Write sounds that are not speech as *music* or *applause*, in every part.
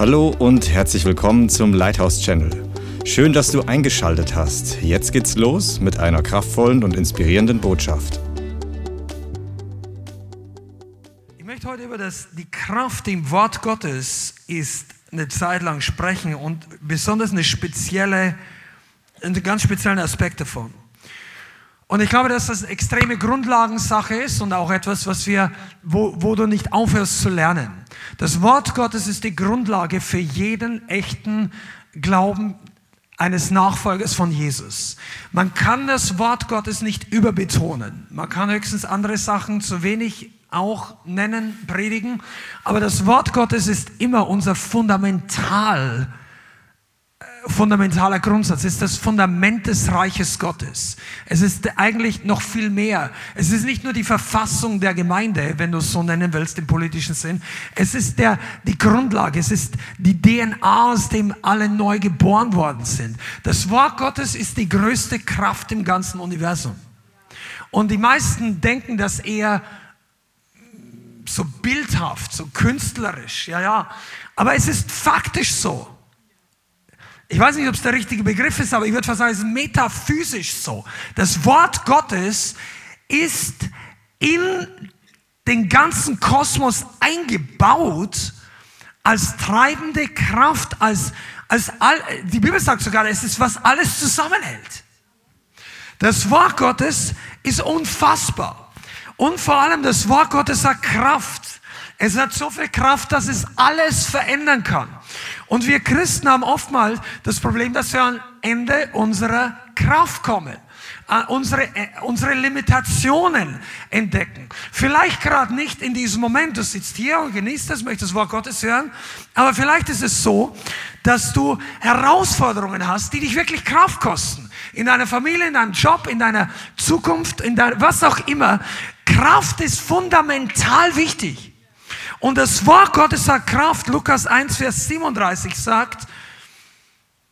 Hallo und herzlich willkommen zum Lighthouse Channel. Schön, dass du eingeschaltet hast. Jetzt geht's los mit einer kraftvollen und inspirierenden Botschaft. Ich möchte heute über das, die Kraft im Wort Gottes ist eine Zeit lang sprechen und besonders eine spezielle, einen ganz speziellen Aspekt davon. Und ich glaube, dass das eine extreme Grundlagensache ist und auch etwas, was wir, wo, wo du nicht aufhörst zu lernen. Das Wort Gottes ist die Grundlage für jeden echten Glauben eines Nachfolgers von Jesus. Man kann das Wort Gottes nicht überbetonen. Man kann höchstens andere Sachen zu wenig auch nennen, predigen. Aber das Wort Gottes ist immer unser Fundamental fundamentaler Grundsatz, ist das Fundament des Reiches Gottes. Es ist eigentlich noch viel mehr. Es ist nicht nur die Verfassung der Gemeinde, wenn du es so nennen willst im politischen Sinn. Es ist der, die Grundlage, es ist die DNA, aus dem alle neu geboren worden sind. Das Wort Gottes ist die größte Kraft im ganzen Universum. Und die meisten denken das eher so bildhaft, so künstlerisch, ja, ja. Aber es ist faktisch so ich weiß nicht, ob es der richtige Begriff ist, aber ich würde fast sagen, es ist metaphysisch so. Das Wort Gottes ist in den ganzen Kosmos eingebaut als treibende Kraft, als, als all, die Bibel sagt sogar, es ist, was alles zusammenhält. Das Wort Gottes ist unfassbar. Und vor allem das Wort Gottes hat Kraft. Es hat so viel Kraft, dass es alles verändern kann. Und wir Christen haben oftmals das Problem, dass wir am Ende unserer Kraft kommen. Äh, unsere, äh, unsere Limitationen entdecken. Vielleicht gerade nicht in diesem Moment. Du sitzt hier und genießt das, möchtest das Wort Gottes hören. Aber vielleicht ist es so, dass du Herausforderungen hast, die dich wirklich Kraft kosten. In deiner Familie, in deinem Job, in deiner Zukunft, in deiner, was auch immer. Kraft ist fundamental wichtig. Und das Wort Gottes hat Kraft. Lukas 1, Vers 37 sagt,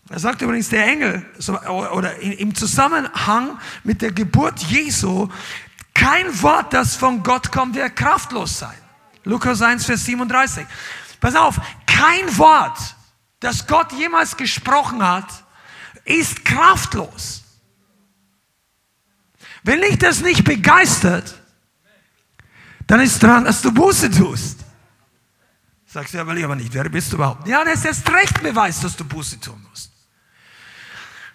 er sagt übrigens der Engel, oder im Zusammenhang mit der Geburt Jesu, kein Wort, das von Gott kommt, wird kraftlos sein. Lukas 1, Vers 37. Pass auf, kein Wort, das Gott jemals gesprochen hat, ist kraftlos. Wenn dich das nicht begeistert, dann ist dran, dass du Buße tust. Sagst du, ja, will ich aber nicht. Wer bist du überhaupt? Ja, das ist erst recht Beweis, dass du Buße tun musst.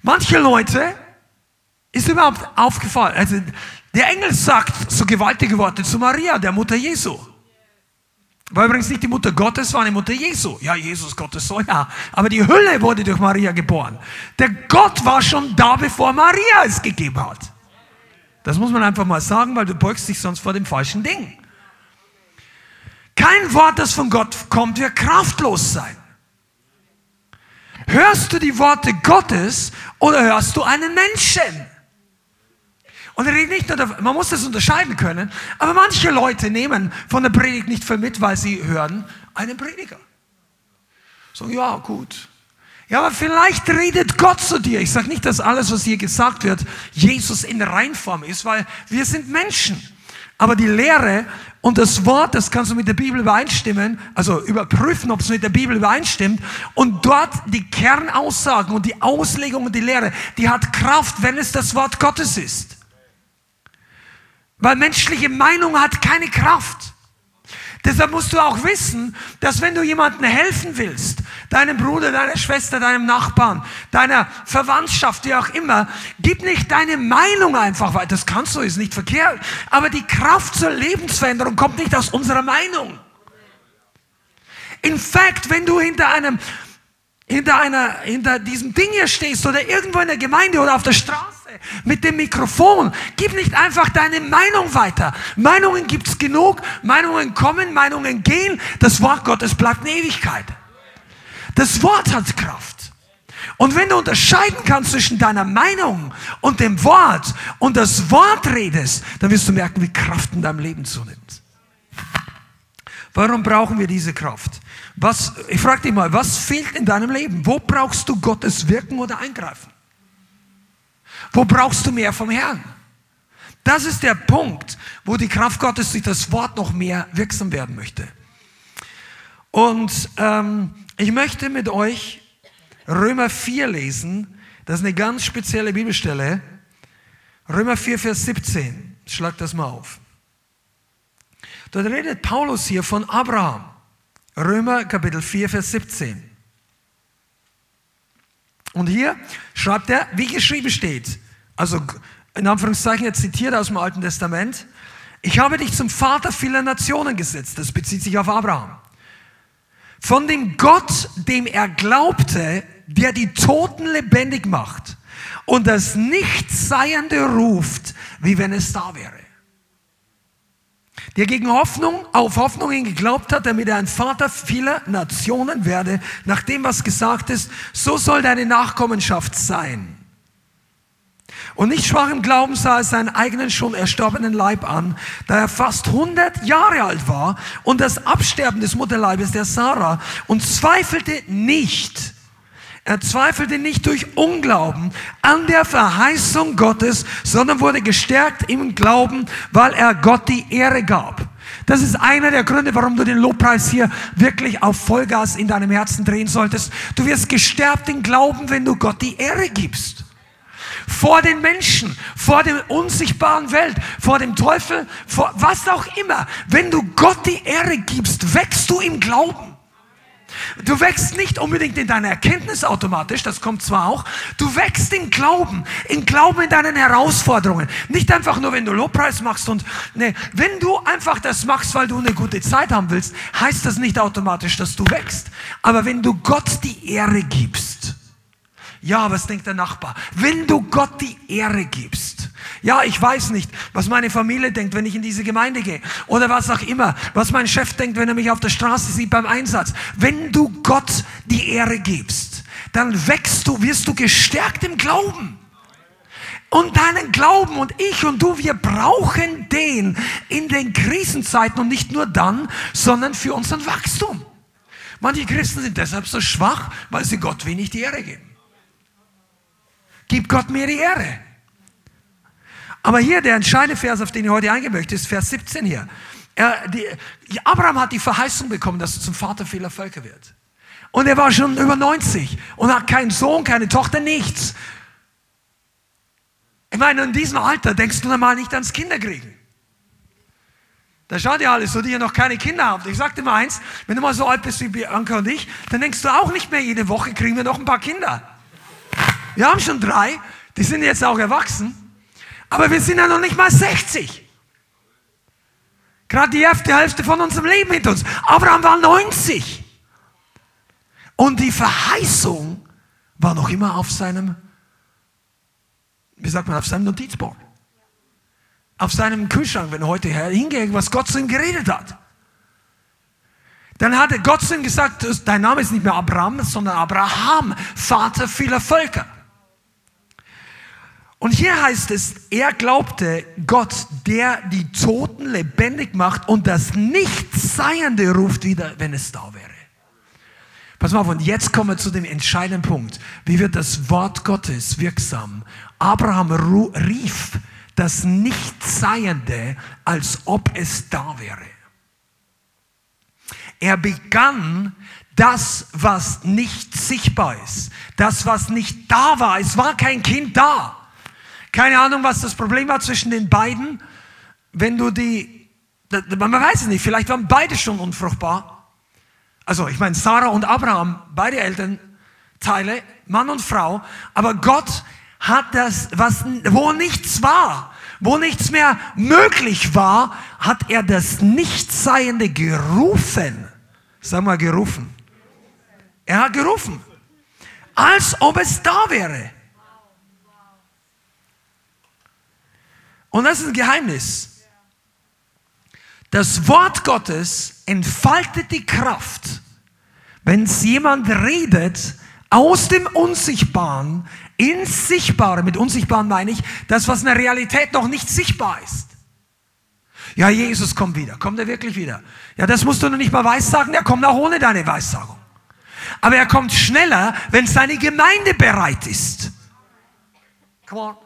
Manche Leute ist überhaupt aufgefallen. Also, der Engel sagt so gewaltige Worte zu Maria, der Mutter Jesu. War übrigens nicht die Mutter Gottes, war die Mutter Jesu. Ja, Jesus Gottes Sohn, ja. Aber die Hülle wurde durch Maria geboren. Der Gott war schon da, bevor Maria es gegeben hat. Das muss man einfach mal sagen, weil du beugst dich sonst vor dem falschen Ding. Kein Wort, das von Gott kommt, wird kraftlos sein. Hörst du die Worte Gottes oder hörst du einen Menschen? Und er redet nicht nur, davon, man muss das unterscheiden können, aber manche Leute nehmen von der Predigt nicht viel mit, weil sie hören einen Prediger. So, ja, gut. Ja, aber vielleicht redet Gott zu dir. Ich sage nicht, dass alles, was hier gesagt wird, Jesus in Reinform ist, weil wir sind Menschen. Aber die Lehre und das Wort, das kannst du mit der Bibel übereinstimmen, also überprüfen, ob es mit der Bibel übereinstimmt. Und dort die Kernaussagen und die Auslegung und die Lehre, die hat Kraft, wenn es das Wort Gottes ist. Weil menschliche Meinung hat keine Kraft. Deshalb musst du auch wissen, dass wenn du jemandem helfen willst, deinem Bruder, deiner Schwester, deinem Nachbarn, deiner Verwandtschaft, wie auch immer, gib nicht deine Meinung einfach weiter. Das kannst du, ist nicht verkehrt. Aber die Kraft zur Lebensveränderung kommt nicht aus unserer Meinung. In fact, wenn du hinter einem hinter einer, hinter diesem Ding hier stehst oder irgendwo in der Gemeinde oder auf der Straße mit dem Mikrofon, gib nicht einfach deine Meinung weiter. Meinungen gibt's genug, Meinungen kommen, Meinungen gehen. Das Wort Gottes bleibt in Ewigkeit. Das Wort hat Kraft. Und wenn du unterscheiden kannst zwischen deiner Meinung und dem Wort und das Wort redest, dann wirst du merken, wie Kraft in deinem Leben zunimmt. Warum brauchen wir diese Kraft? Was, ich frage dich mal, was fehlt in deinem Leben? Wo brauchst du Gottes Wirken oder Eingreifen? Wo brauchst du mehr vom Herrn? Das ist der Punkt, wo die Kraft Gottes durch das Wort noch mehr wirksam werden möchte. Und ähm, Ich möchte mit euch Römer 4 lesen. Das ist eine ganz spezielle Bibelstelle. Römer 4, Vers 17. Schlag das mal auf. Dort redet Paulus hier von Abraham. Römer Kapitel 4, Vers 17. Und hier schreibt er, wie geschrieben steht, also in Anführungszeichen, er zitiert aus dem Alten Testament, ich habe dich zum Vater vieler Nationen gesetzt. Das bezieht sich auf Abraham. Von dem Gott, dem er glaubte, der die Toten lebendig macht und das Nichtseiende ruft, wie wenn es da wäre. Der gegen Hoffnung, auf Hoffnungen geglaubt hat, damit er ein Vater vieler Nationen werde, nach dem, was gesagt ist, so soll deine Nachkommenschaft sein. Und nicht schwach im Glauben sah er seinen eigenen schon erstorbenen Leib an, da er fast 100 Jahre alt war und das Absterben des Mutterleibes der Sarah und zweifelte nicht, er zweifelte nicht durch Unglauben an der Verheißung Gottes, sondern wurde gestärkt im Glauben, weil er Gott die Ehre gab. Das ist einer der Gründe, warum du den Lobpreis hier wirklich auf Vollgas in deinem Herzen drehen solltest. Du wirst gestärkt im Glauben, wenn du Gott die Ehre gibst. Vor den Menschen, vor der unsichtbaren Welt, vor dem Teufel, vor was auch immer. Wenn du Gott die Ehre gibst, wächst du im Glauben. Du wächst nicht unbedingt in deiner Erkenntnis automatisch, das kommt zwar auch. Du wächst in Glauben, in Glauben in deinen Herausforderungen. Nicht einfach nur, wenn du Lobpreis machst und, ne, wenn du einfach das machst, weil du eine gute Zeit haben willst, heißt das nicht automatisch, dass du wächst. Aber wenn du Gott die Ehre gibst, ja, was denkt der Nachbar? Wenn du Gott die Ehre gibst. Ja, ich weiß nicht, was meine Familie denkt, wenn ich in diese Gemeinde gehe. Oder was auch immer. Was mein Chef denkt, wenn er mich auf der Straße sieht beim Einsatz. Wenn du Gott die Ehre gibst, dann wächst du, wirst du gestärkt im Glauben. Und deinen Glauben und ich und du, wir brauchen den in den Krisenzeiten und nicht nur dann, sondern für unseren Wachstum. Manche Christen sind deshalb so schwach, weil sie Gott wenig die Ehre geben. Gib Gott mir die Ehre. Aber hier der entscheidende Vers, auf den ich heute eingehen möchte, ist Vers 17 hier. Er, die, Abraham hat die Verheißung bekommen, dass er zum Vater vieler Völker wird. Und er war schon über 90 und hat keinen Sohn, keine Tochter, nichts. Ich meine, in diesem Alter denkst du normal nicht ans Kinderkriegen. Da schaut ihr alle so, die ihr noch keine Kinder habt. Ich sagte mal eins, wenn du mal so alt bist wie Bianca und ich, dann denkst du auch nicht mehr, jede Woche kriegen wir noch ein paar Kinder. Wir haben schon drei, die sind jetzt auch erwachsen, aber wir sind ja noch nicht mal 60. Gerade die erste Hälfte von unserem Leben mit uns. Abraham war 90. Und die Verheißung war noch immer auf seinem, wie sagt man, auf seinem Notizboard. Auf seinem Kühlschrank, wenn heute hingeht, was Gott zu ihm geredet hat. Dann hatte Gott zu ihm gesagt, dein Name ist nicht mehr Abraham, sondern Abraham, Vater vieler Völker. Und hier heißt es, er glaubte Gott, der die Toten lebendig macht und das Nichtseiende ruft wieder, wenn es da wäre. Pass mal auf, und jetzt kommen wir zu dem entscheidenden Punkt. Wie wird das Wort Gottes wirksam? Abraham rief das Nichtseiende, als ob es da wäre. Er begann das, was nicht sichtbar ist, das, was nicht da war. Es war kein Kind da. Keine Ahnung, was das Problem war zwischen den beiden. Wenn du die, man weiß es nicht, vielleicht waren beide schon unfruchtbar. Also, ich meine, Sarah und Abraham, beide Elternteile, Mann und Frau. Aber Gott hat das, was, wo nichts war, wo nichts mehr möglich war, hat er das Nichtseiende gerufen. Sag mal, gerufen. Er hat gerufen. Als ob es da wäre. Und das ist ein Geheimnis. Das Wort Gottes entfaltet die Kraft, wenn es jemand redet aus dem Unsichtbaren ins Sichtbare. Mit Unsichtbaren meine ich das, was in der Realität noch nicht sichtbar ist. Ja, Jesus kommt wieder. Kommt er wirklich wieder? Ja, das musst du noch nicht mal weissagen. Er kommt auch ohne deine Weissagung. Aber er kommt schneller, wenn seine Gemeinde bereit ist. Come on.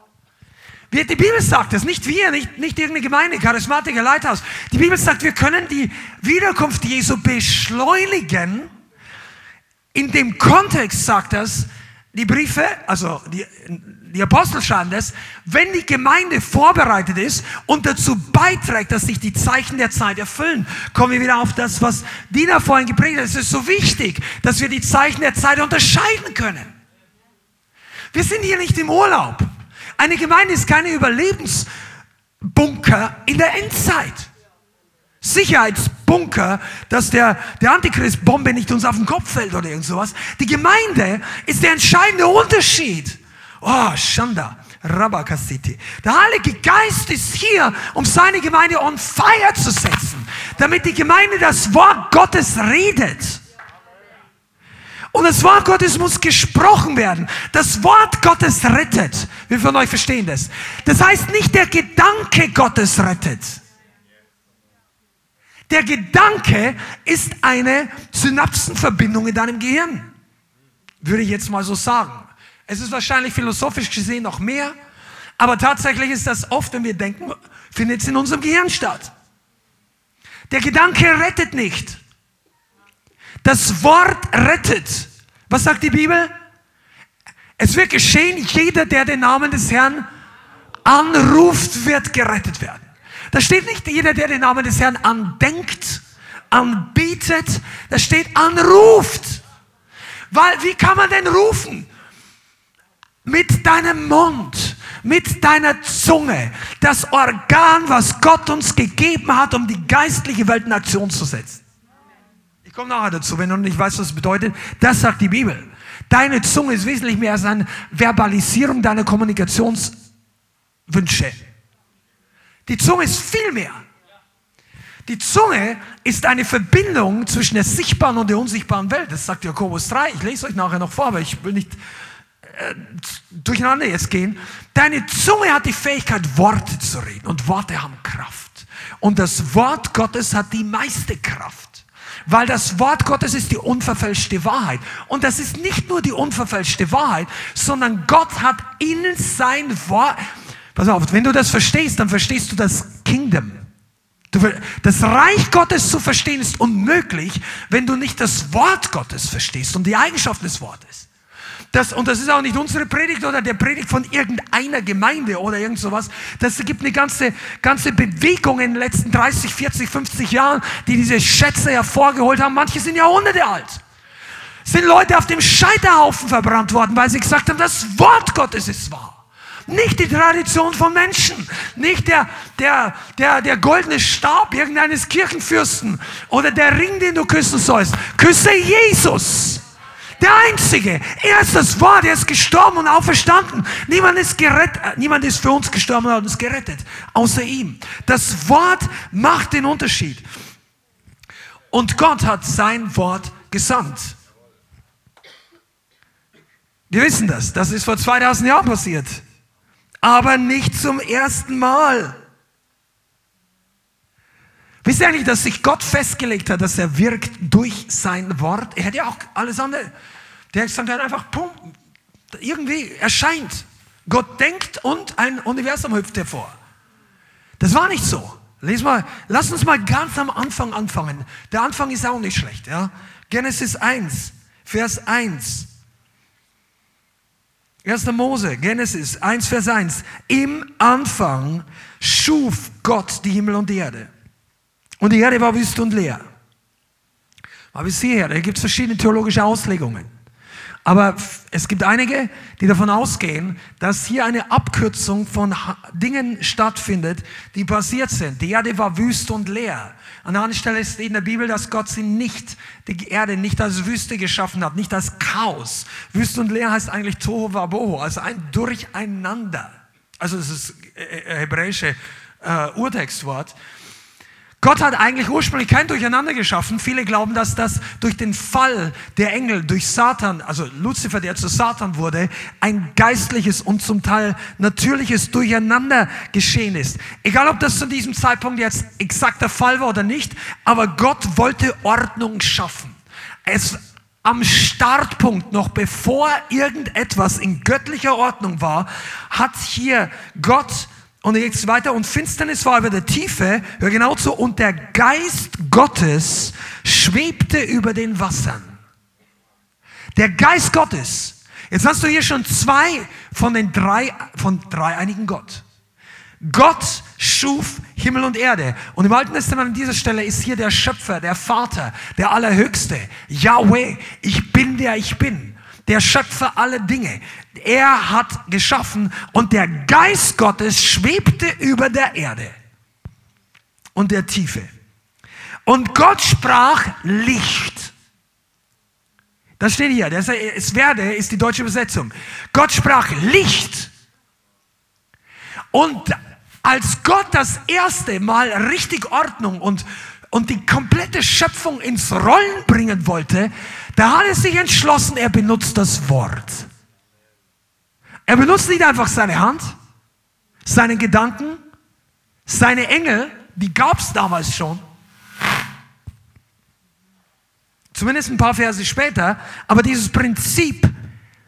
Die Bibel sagt das, nicht wir, nicht, nicht irgendeine Gemeinde, Charismatiker, Leithaus. Die Bibel sagt, wir können die Wiederkunft Jesu beschleunigen, In dem Kontext sagt das, die Briefe, also die, die Apostel schreiben das, wenn die Gemeinde vorbereitet ist und dazu beiträgt, dass sich die Zeichen der Zeit erfüllen, kommen wir wieder auf das, was Dina vorhin geprägt hat. Es ist so wichtig, dass wir die Zeichen der Zeit unterscheiden können. Wir sind hier nicht im Urlaub. Eine Gemeinde ist keine Überlebensbunker in der Endzeit. Sicherheitsbunker, dass der, der Antichrist-Bombe nicht uns auf den Kopf fällt oder irgend sowas. Die Gemeinde ist der entscheidende Unterschied. Oh, Shanda, Rabakasiti. Der Heilige Geist ist hier, um seine Gemeinde on fire zu setzen, damit die Gemeinde das Wort Gottes redet. Und das Wort Gottes muss gesprochen werden. Das Wort Gottes rettet. Wir von euch verstehen das. Das heißt nicht der Gedanke Gottes rettet. Der Gedanke ist eine Synapsenverbindung in deinem Gehirn. Würde ich jetzt mal so sagen. Es ist wahrscheinlich philosophisch gesehen noch mehr, aber tatsächlich ist das oft, wenn wir denken, findet es in unserem Gehirn statt. Der Gedanke rettet nicht. Das Wort rettet. Was sagt die Bibel? Es wird geschehen, jeder, der den Namen des Herrn anruft, wird gerettet werden. Da steht nicht jeder, der den Namen des Herrn andenkt, anbietet. Da steht anruft. Weil, wie kann man denn rufen? Mit deinem Mund, mit deiner Zunge, das Organ, was Gott uns gegeben hat, um die geistliche Welt in Aktion zu setzen. Komme nachher dazu, wenn du nicht weißt, was es bedeutet. Das sagt die Bibel. Deine Zunge ist wesentlich mehr als eine Verbalisierung deiner Kommunikationswünsche. Die Zunge ist viel mehr. Die Zunge ist eine Verbindung zwischen der sichtbaren und der unsichtbaren Welt. Das sagt Jakobus 3. Ich lese euch nachher noch vor, aber ich will nicht äh, durcheinander jetzt gehen. Deine Zunge hat die Fähigkeit, Worte zu reden. Und Worte haben Kraft. Und das Wort Gottes hat die meiste Kraft. Weil das Wort Gottes ist die unverfälschte Wahrheit. Und das ist nicht nur die unverfälschte Wahrheit, sondern Gott hat in sein Wort, Pass auf, wenn du das verstehst, dann verstehst du das Kingdom. Das Reich Gottes zu verstehen ist unmöglich, wenn du nicht das Wort Gottes verstehst und die Eigenschaften des Wortes. Das, und das ist auch nicht unsere Predigt oder der Predigt von irgendeiner Gemeinde oder irgend sowas. Das gibt eine ganze, ganze Bewegung in den letzten 30, 40, 50 Jahren, die diese Schätze hervorgeholt haben. Manche sind Jahrhunderte alt. Sind Leute auf dem Scheiterhaufen verbrannt worden, weil sie gesagt haben, das Wort Gottes ist wahr. Nicht die Tradition von Menschen, nicht der, der, der, der goldene Stab irgendeines Kirchenfürsten oder der Ring, den du küssen sollst. Küsse Jesus. Der Einzige. Er ist das Wort. Er ist gestorben und auferstanden. Niemand ist gerettet. Niemand ist für uns gestorben und uns gerettet. Außer ihm. Das Wort macht den Unterschied. Und Gott hat sein Wort gesandt. Wir wissen das. Das ist vor 2000 Jahren passiert aber nicht zum ersten Mal. Wisst ihr eigentlich, dass sich Gott festgelegt hat, dass er wirkt durch sein Wort? Er hätte ja auch alles andere. Der sagt dann einfach, pum, irgendwie erscheint. Gott denkt und ein Universum hüpft hervor. Das war nicht so. Lies mal, lass uns mal ganz am Anfang anfangen. Der Anfang ist auch nicht schlecht. Ja? Genesis 1, Vers 1. 1. Mose, Genesis 1, Vers 1. Im Anfang schuf Gott die Himmel und die Erde. Und die Erde war wüst und leer. Aber bis hierher, da gibt es verschiedene theologische Auslegungen. Aber es gibt einige, die davon ausgehen, dass hier eine Abkürzung von Dingen stattfindet, die passiert sind. Die Erde war wüst und leer. An der anderen Stelle steht in der Bibel, dass Gott sie nicht, die Erde nicht als Wüste geschaffen hat, nicht als Chaos. Wüste und leer heißt eigentlich Tohu Wabohu, also ein Durcheinander. Also das ist äh, äh, hebräische äh, Urtextwort. Gott hat eigentlich ursprünglich kein Durcheinander geschaffen. Viele glauben, dass das durch den Fall der Engel, durch Satan, also Luzifer, der zu Satan wurde, ein geistliches und zum Teil natürliches Durcheinander geschehen ist. Egal, ob das zu diesem Zeitpunkt jetzt exakt der Fall war oder nicht, aber Gott wollte Ordnung schaffen. Es am Startpunkt, noch bevor irgendetwas in göttlicher Ordnung war, hat hier Gott und jetzt weiter. Und Finsternis war über der Tiefe, hör genau zu, und der Geist Gottes schwebte über den Wassern. Der Geist Gottes. Jetzt hast du hier schon zwei von den drei, von dreieinigen Gott. Gott schuf Himmel und Erde. Und im Alten Testament an dieser Stelle ist hier der Schöpfer, der Vater, der Allerhöchste. Yahweh, ich bin der ich bin. Der Schöpfer aller Dinge. Er hat geschaffen und der Geist Gottes schwebte über der Erde und der Tiefe. Und Gott sprach Licht. Das steht hier. Das, es werde ist die deutsche Übersetzung. Gott sprach Licht. Und als Gott das erste Mal richtig Ordnung und, und die komplette Schöpfung ins Rollen bringen wollte, da hat er sich entschlossen, er benutzt das Wort. Er benutzt nicht einfach seine Hand, seine Gedanken, seine Engel, die gab es damals schon. Zumindest ein paar Verse später. Aber dieses Prinzip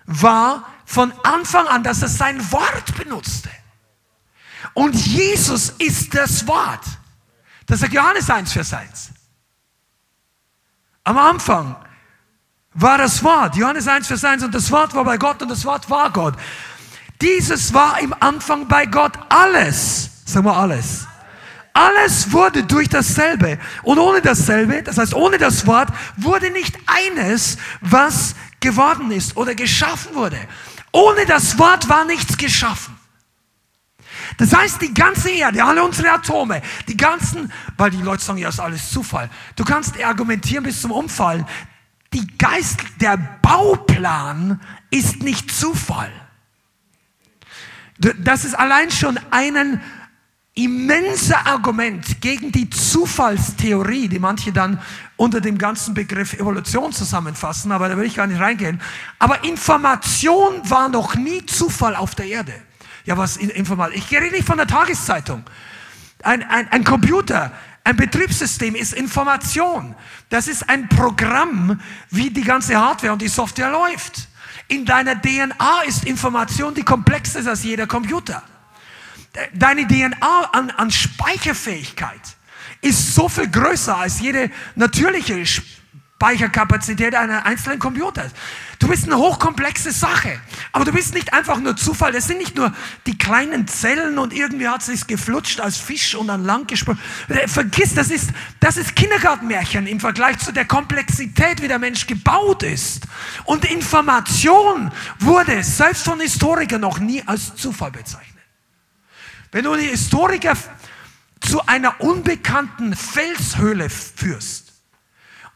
war von Anfang an, dass er sein Wort benutzte. Und Jesus ist das Wort. Das sagt Johannes 1, Vers 1. Am Anfang war das Wort, Johannes 1, Vers 1, und das Wort war bei Gott und das Wort war Gott. Dieses war im Anfang bei Gott alles. Sagen wir alles. Alles wurde durch dasselbe. Und ohne dasselbe, das heißt ohne das Wort, wurde nicht eines, was geworden ist oder geschaffen wurde. Ohne das Wort war nichts geschaffen. Das heißt, die ganze Erde, alle unsere Atome, die ganzen, weil die Leute sagen, ja, ist alles Zufall. Du kannst argumentieren bis zum Umfallen. Die Geist, der Bauplan ist nicht Zufall. Das ist allein schon ein immenser Argument gegen die Zufallstheorie, die manche dann unter dem ganzen Begriff Evolution zusammenfassen, aber da will ich gar nicht reingehen. Aber Information war noch nie Zufall auf der Erde. Ja, was Information? Ich rede nicht von der Tageszeitung. Ein, ein, ein Computer, ein Betriebssystem ist Information. Das ist ein Programm, wie die ganze Hardware und die Software läuft. In deiner DNA ist Information, die komplexer ist als jeder Computer. Deine DNA an, an Speicherfähigkeit ist so viel größer als jede natürliche Speicherkapazität eines einzelnen Computers. Du bist eine hochkomplexe Sache. Aber du bist nicht einfach nur Zufall. Das sind nicht nur die kleinen Zellen und irgendwie hat es sich geflutscht als Fisch und dann lang gesprungen. Äh, vergiss, das ist, das ist Kindergartenmärchen im Vergleich zu der Komplexität, wie der Mensch gebaut ist. Und Information wurde selbst von Historikern noch nie als Zufall bezeichnet. Wenn du die Historiker zu einer unbekannten Felshöhle führst,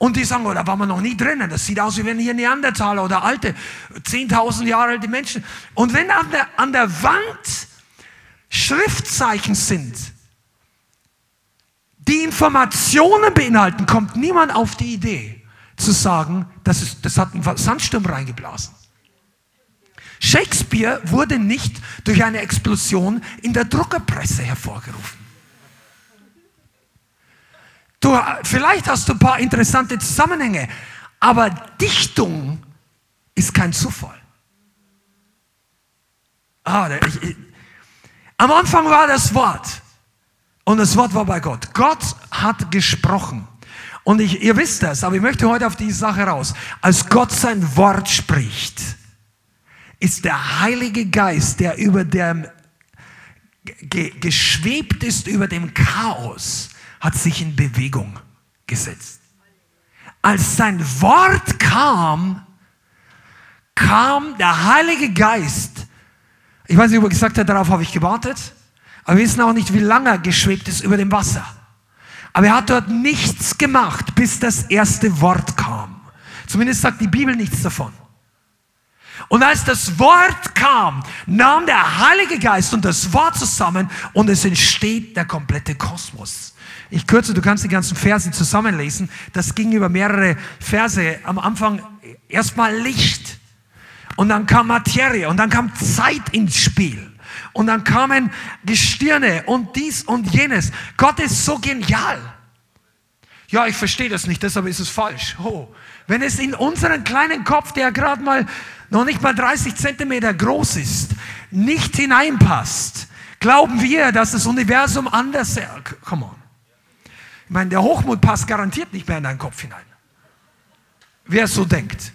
und die sagen, oh, da waren wir noch nie drinnen. Das sieht aus, wie wenn hier Neandertaler oder alte, 10.000 Jahre alte Menschen. Und wenn an der, an der Wand Schriftzeichen sind, die Informationen beinhalten, kommt niemand auf die Idee zu sagen, das, ist, das hat ein Sandsturm reingeblasen. Shakespeare wurde nicht durch eine Explosion in der Druckerpresse hervorgerufen. Du, vielleicht hast du ein paar interessante Zusammenhänge, aber Dichtung ist kein Zufall. Ah, ich, ich, am Anfang war das Wort und das Wort war bei Gott. Gott hat gesprochen. Und ich, ihr wisst das, aber ich möchte heute auf diese Sache raus. Als Gott sein Wort spricht, ist der Heilige Geist, der über dem ge, geschwebt ist über dem Chaos, hat sich in Bewegung gesetzt. Als sein Wort kam, kam der Heilige Geist. Ich weiß nicht, ob er gesagt hat, darauf habe ich gewartet. Aber wir wissen auch nicht, wie lange er geschwebt ist über dem Wasser. Aber er hat dort nichts gemacht, bis das erste Wort kam. Zumindest sagt die Bibel nichts davon. Und als das Wort kam, nahm der Heilige Geist und das Wort zusammen und es entsteht der komplette Kosmos. Ich kürze, du kannst die ganzen Verse zusammenlesen. Das ging über mehrere Verse. Am Anfang erstmal Licht. Und dann kam Materie und dann kam Zeit ins Spiel. Und dann kamen Gestirne und dies und jenes. Gott ist so genial. Ja, ich verstehe das nicht, deshalb ist es falsch. Oh, wenn es in unseren kleinen Kopf, der gerade mal noch nicht mal 30 Zentimeter groß ist, nicht hineinpasst, glauben wir, dass das Universum anders. Come on. Ich meine, der Hochmut passt garantiert nicht mehr in deinen Kopf hinein. Wer es so denkt.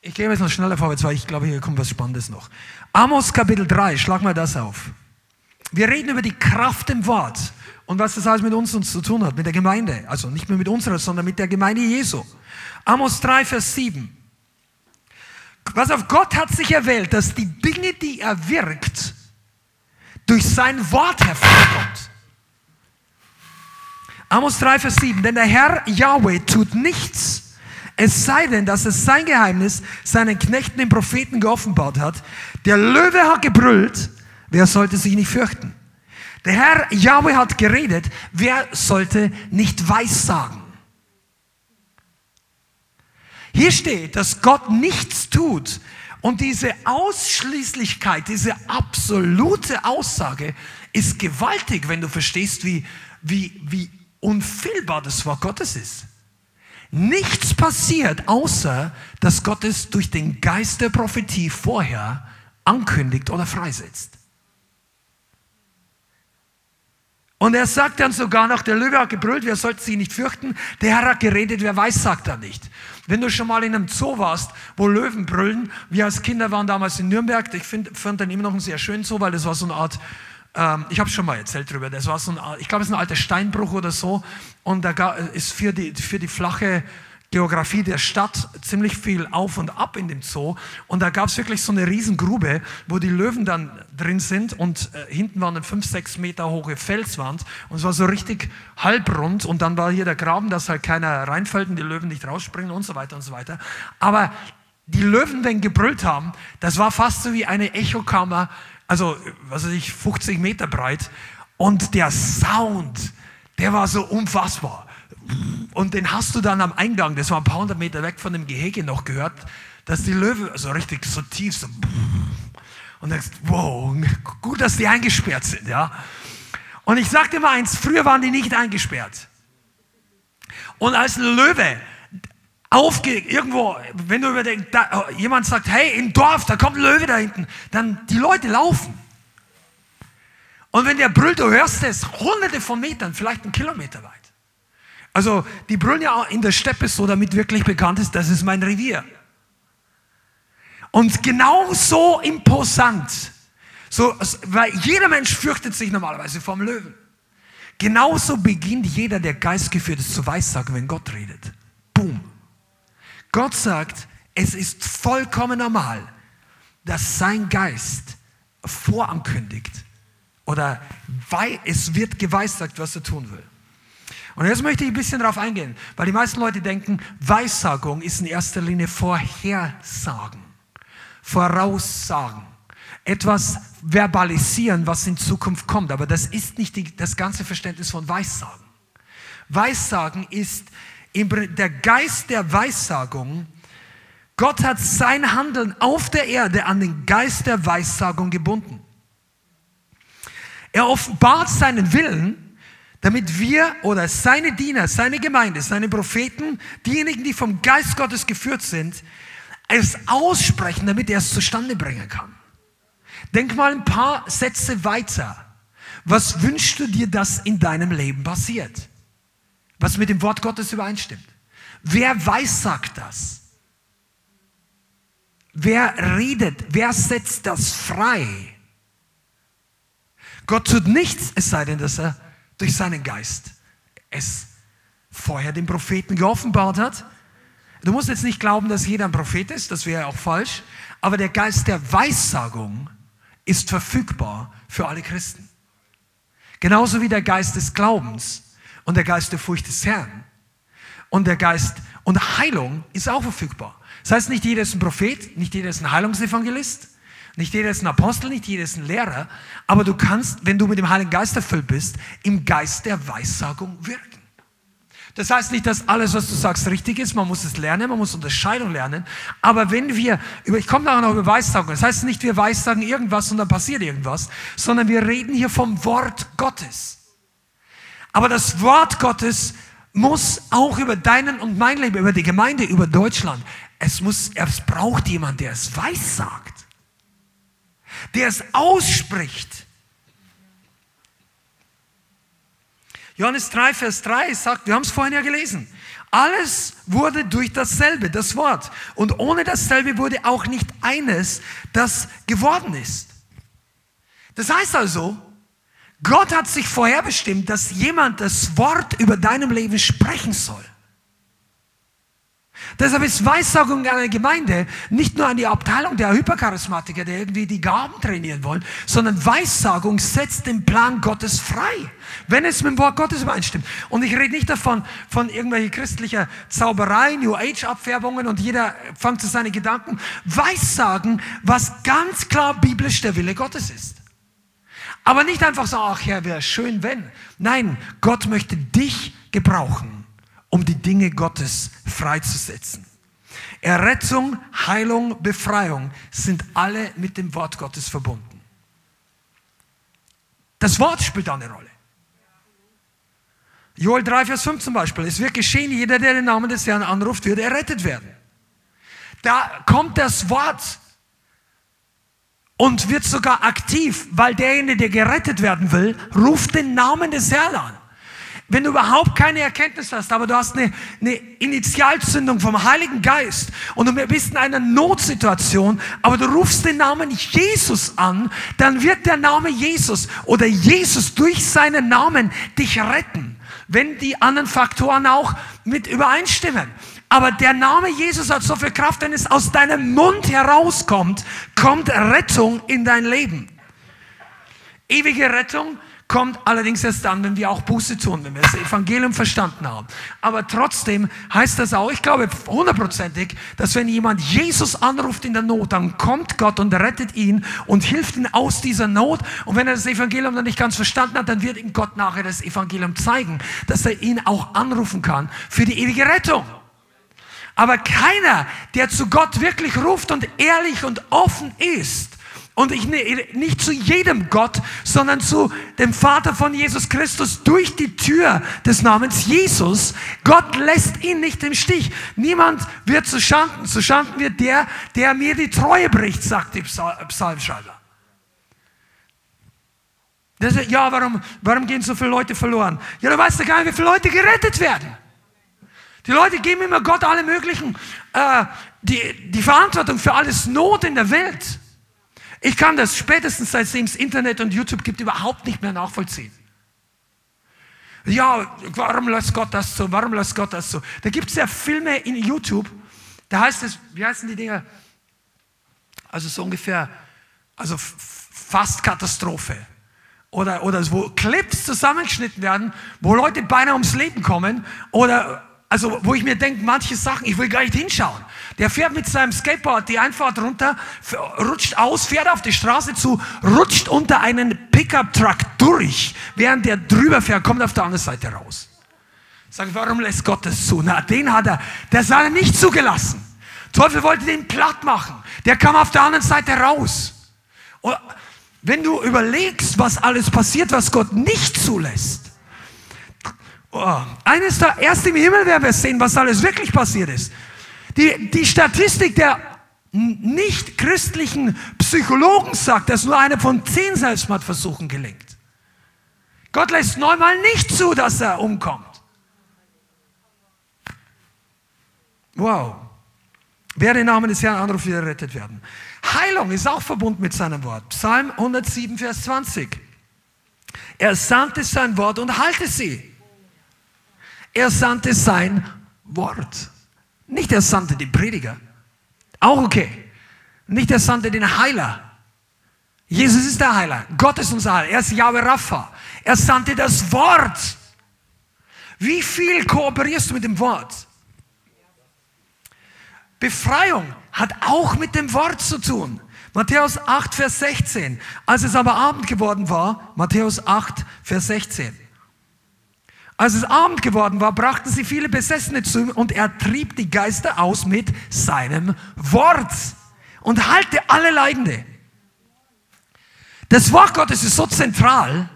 Ich gehe jetzt noch schneller vorwärts, weil ich glaube, hier kommt was Spannendes noch. Amos Kapitel 3, schlag mal das auf. Wir reden über die Kraft im Wort und was das alles mit uns, uns zu tun hat, mit der Gemeinde. Also nicht mehr mit unserer, sondern mit der Gemeinde Jesu. Amos 3, Vers 7. Was auf Gott hat sich erwählt, dass die Dinge, die er wirkt, durch sein Wort hervorkommt. Amos 3, Vers 7. Denn der Herr Yahweh tut nichts, es sei denn, dass es sein Geheimnis seinen Knechten, den Propheten, geoffenbart hat. Der Löwe hat gebrüllt, wer sollte sich nicht fürchten? Der Herr Yahweh hat geredet, wer sollte nicht weissagen? Hier steht, dass Gott nichts tut und diese Ausschließlichkeit, diese absolute Aussage ist gewaltig, wenn du verstehst, wie, wie, wie unfehlbar das Wort Gottes ist. Nichts passiert, außer dass Gott es durch den Geist der Prophetie vorher ankündigt oder freisetzt. Und er sagt dann sogar noch, der Löwe hat gebrüllt, wer sollte sich nicht fürchten? Der Herr hat geredet, wer weiß, sagt er nicht. Wenn du schon mal in einem Zoo warst, wo Löwen brüllen, wir als Kinder waren damals in Nürnberg, ich find, fand dann immer noch einen sehr schönen Zoo, weil das war so eine Art ähm, ich habe schon mal erzählt darüber. Das war so ein, ich glaube, es ist ein alter Steinbruch oder so. Und da ist für die, für die flache Geografie der Stadt ziemlich viel auf und ab in dem Zoo. Und da gab es wirklich so eine Riesengrube, wo die Löwen dann drin sind. Und äh, hinten war eine 5, 6 Meter hohe Felswand. Und es war so richtig halbrund. Und dann war hier der Graben, dass halt keiner reinfällt und die Löwen nicht rausspringen und so weiter und so weiter. Aber die Löwen, wenn gebrüllt haben, das war fast so wie eine Echokammer also was weiß ich, 50 Meter breit. Und der Sound, der war so unfassbar. Und den hast du dann am Eingang, das war ein paar hundert Meter weg von dem Gehege noch gehört, dass die Löwe so richtig so tief so und denkst, wow, gut, dass die eingesperrt sind, ja. Und ich sag dir mal eins, früher waren die nicht eingesperrt. Und als ein Löwe aufge, irgendwo, wenn du über den, da, jemand sagt, hey, im Dorf, da kommt ein Löwe da hinten, dann die Leute laufen. Und wenn der brüllt, du hörst es hunderte von Metern, vielleicht einen Kilometer weit. Also, die brüllen ja in der Steppe so, damit wirklich bekannt ist, das ist mein Revier. Und genau so imposant, so, weil jeder Mensch fürchtet sich normalerweise vom Löwen. Genauso beginnt jeder, der geistgeführt ist, zu weissagen, wenn Gott redet. Boom. Gott sagt, es ist vollkommen normal, dass sein Geist vorankündigt oder weil es wird geweissagt, was er tun will. Und jetzt möchte ich ein bisschen darauf eingehen, weil die meisten Leute denken, Weissagung ist in erster Linie Vorhersagen, Voraussagen, etwas verbalisieren, was in Zukunft kommt. Aber das ist nicht die, das ganze Verständnis von Weissagen. Weissagen ist der Geist der Weissagung, Gott hat sein Handeln auf der Erde an den Geist der Weissagung gebunden. Er offenbart seinen Willen, damit wir oder seine Diener, seine Gemeinde, seine Propheten, diejenigen, die vom Geist Gottes geführt sind, es aussprechen, damit er es zustande bringen kann. Denk mal ein paar Sätze weiter. Was wünschst du dir, dass in deinem Leben passiert? was mit dem Wort Gottes übereinstimmt. Wer weiß, sagt das? Wer redet? Wer setzt das frei? Gott tut nichts, es sei denn, dass er durch seinen Geist es vorher den Propheten geoffenbart hat. Du musst jetzt nicht glauben, dass jeder ein Prophet ist, das wäre auch falsch, aber der Geist der Weissagung ist verfügbar für alle Christen. Genauso wie der Geist des Glaubens und der Geist der Furcht des Herrn. Und der Geist und Heilung ist auch verfügbar. Das heißt, nicht jeder ist ein Prophet, nicht jeder ist ein Heilungsevangelist, nicht jeder ist ein Apostel, nicht jeder ist ein Lehrer, aber du kannst, wenn du mit dem Heiligen Geist erfüllt bist, im Geist der Weissagung wirken. Das heißt nicht, dass alles, was du sagst, richtig ist. Man muss es lernen, man muss Unterscheidung lernen. Aber wenn wir, ich komme nachher noch über Weissagung, das heißt nicht, wir weissagen irgendwas und dann passiert irgendwas, sondern wir reden hier vom Wort Gottes. Aber das Wort Gottes muss auch über deinen und mein Leben, über die Gemeinde, über Deutschland, es muss, es braucht jemand, der es weiß sagt, der es ausspricht. Johannes 3, Vers 3 sagt, wir haben es vorhin ja gelesen, alles wurde durch dasselbe, das Wort. Und ohne dasselbe wurde auch nicht eines, das geworden ist. Das heißt also, Gott hat sich vorherbestimmt, dass jemand das Wort über deinem Leben sprechen soll. Deshalb ist Weissagung in einer Gemeinde nicht nur an die Abteilung der Hypercharismatiker, die irgendwie die Gaben trainieren wollen, sondern Weissagung setzt den Plan Gottes frei, wenn es mit dem Wort Gottes übereinstimmt. Und ich rede nicht davon, von irgendwelche christlicher Zauberei, New Age Abfärbungen und jeder fängt zu seine Gedanken. Weissagen, was ganz klar biblisch der Wille Gottes ist. Aber nicht einfach so, ach ja, wäre schön, wenn. Nein, Gott möchte dich gebrauchen um die Dinge Gottes freizusetzen. Errettung, Heilung, Befreiung sind alle mit dem Wort Gottes verbunden. Das Wort spielt da eine Rolle. Joel 3, Vers 5 zum Beispiel. Es wird geschehen, jeder, der den Namen des Herrn anruft, wird errettet werden. Da kommt das Wort und wird sogar aktiv, weil derjenige, der gerettet werden will, ruft den Namen des Herrn an wenn du überhaupt keine Erkenntnis hast, aber du hast eine, eine Initialzündung vom Heiligen Geist und du bist in einer Notsituation, aber du rufst den Namen Jesus an, dann wird der Name Jesus oder Jesus durch seinen Namen dich retten, wenn die anderen Faktoren auch mit übereinstimmen. Aber der Name Jesus hat so viel Kraft, wenn es aus deinem Mund herauskommt, kommt Rettung in dein Leben. Ewige Rettung kommt allerdings erst dann, wenn wir auch Buße tun, wenn wir das Evangelium verstanden haben. Aber trotzdem heißt das auch, ich glaube hundertprozentig, dass wenn jemand Jesus anruft in der Not, dann kommt Gott und rettet ihn und hilft ihm aus dieser Not. Und wenn er das Evangelium dann nicht ganz verstanden hat, dann wird ihm Gott nachher das Evangelium zeigen, dass er ihn auch anrufen kann für die ewige Rettung. Aber keiner, der zu Gott wirklich ruft und ehrlich und offen ist, und ich nicht zu jedem Gott, sondern zu dem Vater von Jesus Christus durch die Tür des Namens Jesus. Gott lässt ihn nicht im Stich. Niemand wird zu Schanden. Zu Schanden wird der, der mir die Treue bricht, sagt die Psalmschreiber. Das, ja, warum, warum gehen so viele Leute verloren? Ja, du weißt ja gar nicht, wie viele Leute gerettet werden. Die Leute geben immer Gott alle möglichen, äh, die, die Verantwortung für alles Not in der Welt. Ich kann das spätestens seitdem es Internet und YouTube gibt überhaupt nicht mehr nachvollziehen. Ja, warum lässt Gott das so? Warum lässt Gott das so? Da gibt es ja Filme in YouTube, da heißt es, wie heißen die Dinger? Also so ungefähr, also fast Katastrophe. Oder, oder wo Clips zusammengeschnitten werden, wo Leute beinahe ums Leben kommen oder also, wo ich mir denke, manche Sachen, ich will gar nicht hinschauen. Der fährt mit seinem Skateboard die Einfahrt runter, rutscht aus, fährt auf die Straße zu, rutscht unter einen Pickup-Truck durch. Während der drüber fährt, kommt auf der anderen Seite raus. Sag, warum lässt Gott das zu? Na, den hat er, der hat er nicht zugelassen. Teufel wollte den platt machen. Der kam auf der anderen Seite raus. Und wenn du überlegst, was alles passiert, was Gott nicht zulässt, Oh, eines der erst im Himmel werden wir sehen, was alles wirklich passiert ist. Die, die Statistik der nicht christlichen Psychologen sagt, dass nur einer von zehn Selbstmordversuchen gelingt. Gott lässt neunmal nicht zu, dass er umkommt. Wow. Wer den Namen des Herrn anruft, wird errettet werden. Heilung ist auch verbunden mit seinem Wort. Psalm 107, Vers 20. Er sandte sein Wort und halte sie. Er sandte sein Wort. Nicht er sandte den Prediger. Auch okay. Nicht er sandte den Heiler. Jesus ist der Heiler. Gott ist unser Heiler. Er ist Yahweh Rapha. Er sandte das Wort. Wie viel kooperierst du mit dem Wort? Befreiung hat auch mit dem Wort zu tun. Matthäus 8, Vers 16. Als es aber Abend geworden war, Matthäus 8, Vers 16. Als es Abend geworden war, brachten sie viele Besessene zu ihm und er trieb die Geister aus mit seinem Wort und halte alle Leidende. Das Wort Gottes ist so zentral,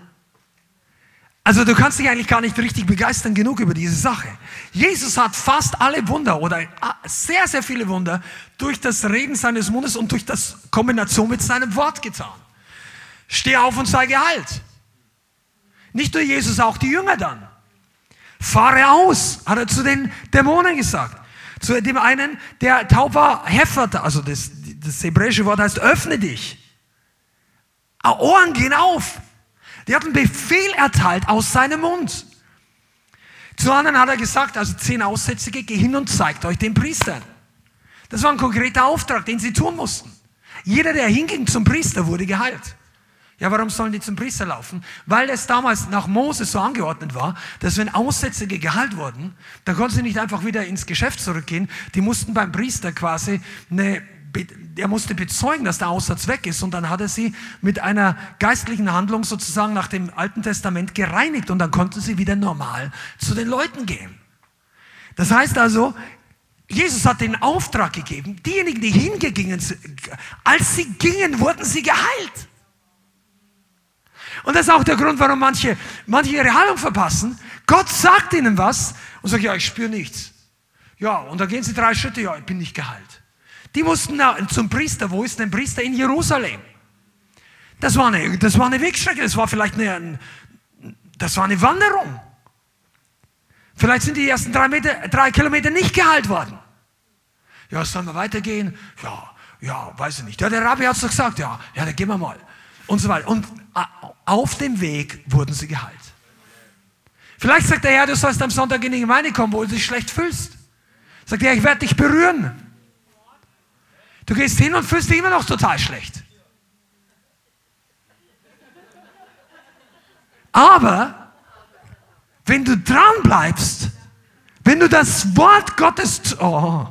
also du kannst dich eigentlich gar nicht richtig begeistern genug über diese Sache. Jesus hat fast alle Wunder oder sehr, sehr viele Wunder durch das Reden seines Mundes und durch das Kombination mit seinem Wort getan. Steh auf und sei geheilt. Nicht nur Jesus, auch die Jünger dann. Fahre aus, hat er zu den Dämonen gesagt. Zu dem einen, der taub war, hefferte, also das, das hebräische Wort heißt, öffne dich. Ohren gehen auf. Der hat einen Befehl erteilt aus seinem Mund. Zu anderen hat er gesagt, also zehn Aussätzige, geh hin und zeigt euch den Priestern. Das war ein konkreter Auftrag, den sie tun mussten. Jeder, der hinging zum Priester, wurde geheilt. Ja, warum sollen die zum Priester laufen? Weil es damals nach Moses so angeordnet war, dass wenn Aussätzige geheilt wurden, dann konnten sie nicht einfach wieder ins Geschäft zurückgehen. Die mussten beim Priester quasi eine, er musste bezeugen, dass der Aussatz weg ist und dann hat er sie mit einer geistlichen Handlung sozusagen nach dem Alten Testament gereinigt und dann konnten sie wieder normal zu den Leuten gehen. Das heißt also, Jesus hat den Auftrag gegeben, diejenigen, die hingegingen, als sie gingen, wurden sie geheilt. Und das ist auch der Grund, warum manche, manche ihre Heilung verpassen. Gott sagt ihnen was und sagt, ja, ich spüre nichts. Ja, und dann gehen sie drei Schritte, ja, ich bin nicht geheilt. Die mussten zum Priester. Wo ist denn Priester? In Jerusalem. Das war eine, das war eine Wegstrecke, das war vielleicht eine, das war eine Wanderung. Vielleicht sind die ersten drei, Meter, drei Kilometer nicht geheilt worden. Ja, sollen wir weitergehen? Ja, ja, weiß ich nicht. Ja, der Rabbi hat es doch gesagt, ja, ja, dann gehen wir mal. Und so weiter. Und auf dem Weg wurden sie geheilt. Vielleicht sagt der Herr, du sollst am Sonntag in die Gemeinde kommen, wo du dich schlecht fühlst. Sagt er, ich werde dich berühren. Du gehst hin und fühlst dich immer noch total schlecht. Aber wenn du dran bleibst, wenn du das Wort Gottes, oh,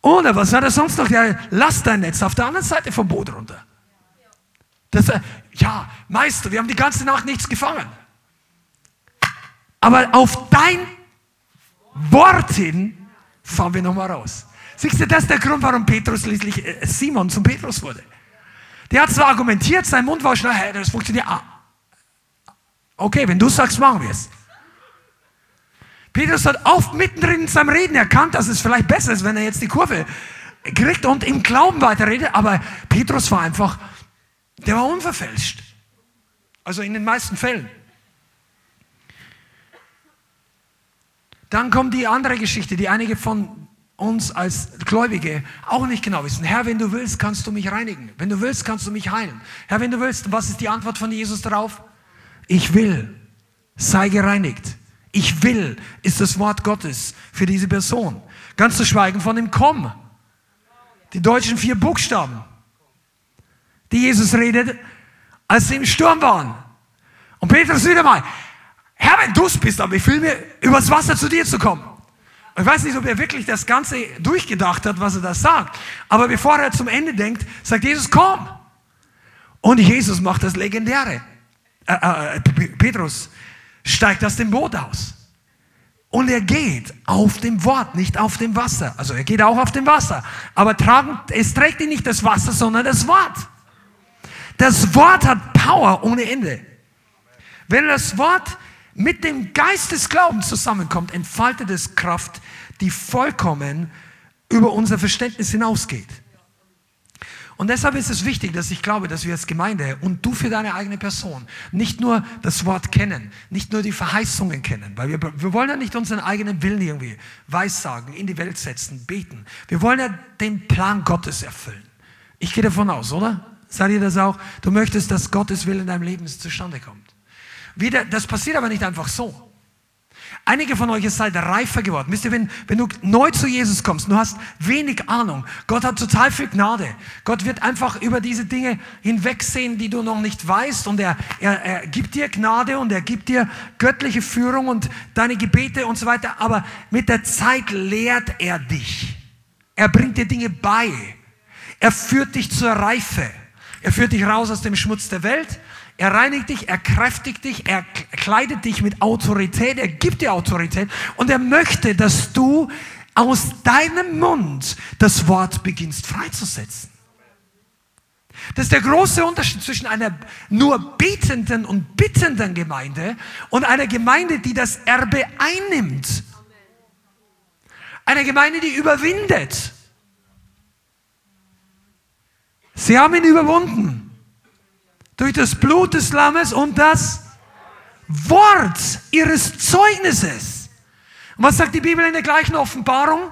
oder was hat er sonst noch? Ja, lass dein Netz auf der anderen Seite vom Boot runter. Das, ja, Meister, wir haben die ganze Nacht nichts gefangen. Aber auf dein Wort hin fahren wir nochmal raus. Siehst du, das ist der Grund, warum Petrus schließlich äh, Simon zum Petrus wurde. Der hat zwar argumentiert, sein Mund war schnell, hey, das funktioniert. Ah. Okay, wenn du sagst, machen wir es. Petrus hat oft mittendrin in seinem Reden erkannt, dass es vielleicht besser ist, wenn er jetzt die Kurve kriegt und im Glauben weiterredet. Aber Petrus war einfach, der war unverfälscht. Also in den meisten Fällen. Dann kommt die andere Geschichte, die einige von uns als Gläubige auch nicht genau wissen. Herr, wenn du willst, kannst du mich reinigen. Wenn du willst, kannst du mich heilen. Herr, wenn du willst, was ist die Antwort von Jesus darauf? Ich will, sei gereinigt. Ich will ist das Wort Gottes für diese Person. Ganz zu schweigen von dem Komm. Die deutschen vier Buchstaben, die Jesus redet, als sie im Sturm waren. Und Petrus wieder mal, Herr, wenn du es bist, aber ich fühle mir, übers Wasser zu dir zu kommen. Ich weiß nicht, ob er wirklich das Ganze durchgedacht hat, was er da sagt. Aber bevor er zum Ende denkt, sagt Jesus, komm. Und Jesus macht das Legendäre. Äh, äh, Petrus steigt aus dem Boot aus. Und er geht auf dem Wort, nicht auf dem Wasser. Also er geht auch auf dem Wasser. Aber tragen, es trägt ihn nicht das Wasser, sondern das Wort. Das Wort hat Power ohne Ende. Wenn das Wort mit dem Geist des Glaubens zusammenkommt, entfaltet es Kraft, die vollkommen über unser Verständnis hinausgeht. Und deshalb ist es wichtig, dass ich glaube, dass wir als Gemeinde und du für deine eigene Person nicht nur das Wort kennen, nicht nur die Verheißungen kennen, weil wir, wir wollen ja nicht unseren eigenen Willen irgendwie weissagen, in die Welt setzen, beten. Wir wollen ja den Plan Gottes erfüllen. Ich gehe davon aus, oder? Seid ihr das auch? Du möchtest, dass Gottes Willen in deinem Leben zustande kommt. Wieder, das passiert aber nicht einfach so. Einige von euch seid reifer geworden. Wisst ihr, wenn, wenn du neu zu Jesus kommst, du hast wenig Ahnung. Gott hat total viel Gnade. Gott wird einfach über diese Dinge hinwegsehen, die du noch nicht weißt. Und er, er, er gibt dir Gnade und er gibt dir göttliche Führung und deine Gebete und so weiter. Aber mit der Zeit lehrt er dich. Er bringt dir Dinge bei. Er führt dich zur Reife. Er führt dich raus aus dem Schmutz der Welt er reinigt dich, er kräftigt dich, er kleidet dich mit Autorität, er gibt dir Autorität und er möchte, dass du aus deinem Mund das Wort beginnst freizusetzen. Das ist der große Unterschied zwischen einer nur betenden und bittenden Gemeinde und einer Gemeinde, die das Erbe einnimmt. Eine Gemeinde, die überwindet. Sie haben ihn überwunden. Durch das Blut des Lammes und das Wort ihres Zeugnisses. Und was sagt die Bibel in der gleichen Offenbarung?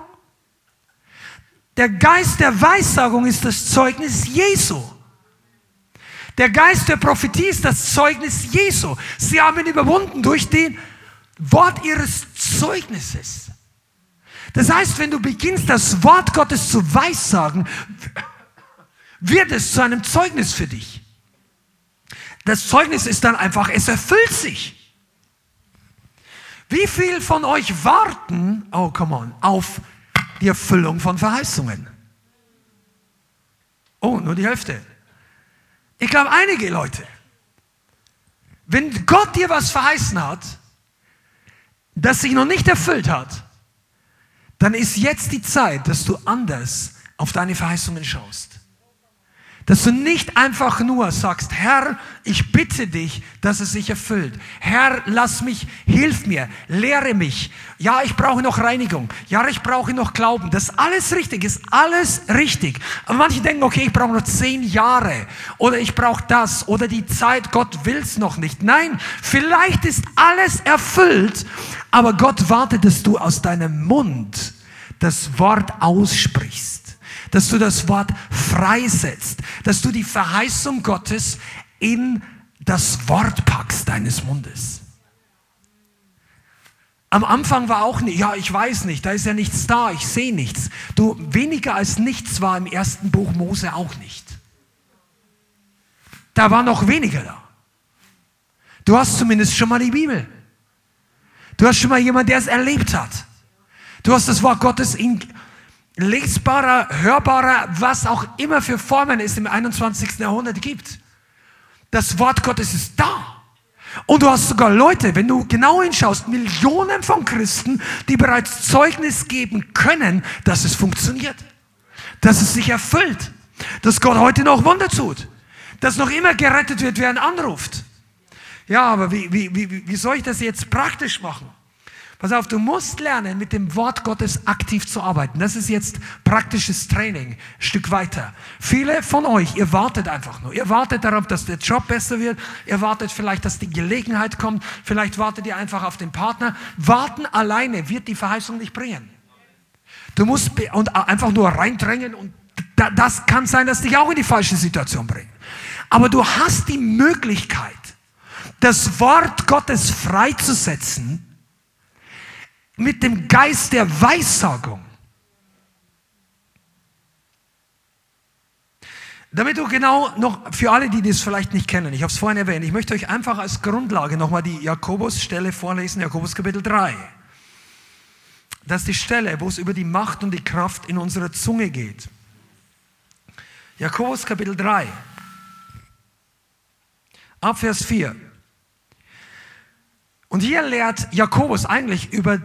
Der Geist der Weissagung ist das Zeugnis Jesu. Der Geist der Prophetie ist das Zeugnis Jesu. Sie haben ihn überwunden durch den Wort ihres Zeugnisses. Das heißt, wenn du beginnst, das Wort Gottes zu weissagen, wird es zu einem Zeugnis für dich. Das Zeugnis ist dann einfach, es erfüllt sich. Wie viel von euch warten, oh come on, auf die Erfüllung von Verheißungen? Oh, nur die Hälfte. Ich glaube, einige Leute. Wenn Gott dir was verheißen hat, das sich noch nicht erfüllt hat, dann ist jetzt die Zeit, dass du anders auf deine Verheißungen schaust. Dass du nicht einfach nur sagst, Herr, ich bitte dich, dass es sich erfüllt. Herr, lass mich, hilf mir, lehre mich. Ja, ich brauche noch Reinigung. Ja, ich brauche noch Glauben. Das ist alles richtig, ist alles richtig. Aber manche denken, okay, ich brauche noch zehn Jahre oder ich brauche das oder die Zeit, Gott will es noch nicht. Nein, vielleicht ist alles erfüllt, aber Gott wartet, dass du aus deinem Mund das Wort aussprichst dass du das Wort freisetzt, dass du die Verheißung Gottes in das Wort packst deines Mundes. Am Anfang war auch nicht, ja, ich weiß nicht, da ist ja nichts da, ich sehe nichts. Du, weniger als nichts war im ersten Buch Mose auch nicht. Da war noch weniger da. Du hast zumindest schon mal die Bibel. Du hast schon mal jemanden, der es erlebt hat. Du hast das Wort Gottes in, lesbarer, hörbarer, was auch immer für Formen es im 21. Jahrhundert gibt. Das Wort Gottes ist da. Und du hast sogar Leute, wenn du genau hinschaust, Millionen von Christen, die bereits Zeugnis geben können, dass es funktioniert, dass es sich erfüllt, dass Gott heute noch Wunder tut, dass noch immer gerettet wird, wer ihn anruft. Ja, aber wie, wie, wie, wie soll ich das jetzt praktisch machen? Pass auf, du musst lernen, mit dem Wort Gottes aktiv zu arbeiten. Das ist jetzt praktisches Training, ein Stück weiter. Viele von euch, ihr wartet einfach nur. Ihr wartet darauf, dass der Job besser wird. Ihr wartet vielleicht, dass die Gelegenheit kommt. Vielleicht wartet ihr einfach auf den Partner. Warten alleine wird die Verheißung nicht bringen. Du musst und einfach nur reindrängen und das kann sein, dass dich auch in die falsche Situation bringt. Aber du hast die Möglichkeit, das Wort Gottes freizusetzen, mit dem Geist der Weissagung. Damit du genau noch, für alle, die das vielleicht nicht kennen, ich habe es vorhin erwähnt, ich möchte euch einfach als Grundlage nochmal die Jakobus-Stelle vorlesen, Jakobus Kapitel 3. Das ist die Stelle, wo es über die Macht und die Kraft in unserer Zunge geht. Jakobus Kapitel 3, ab Vers 4. Und hier lehrt Jakobus eigentlich über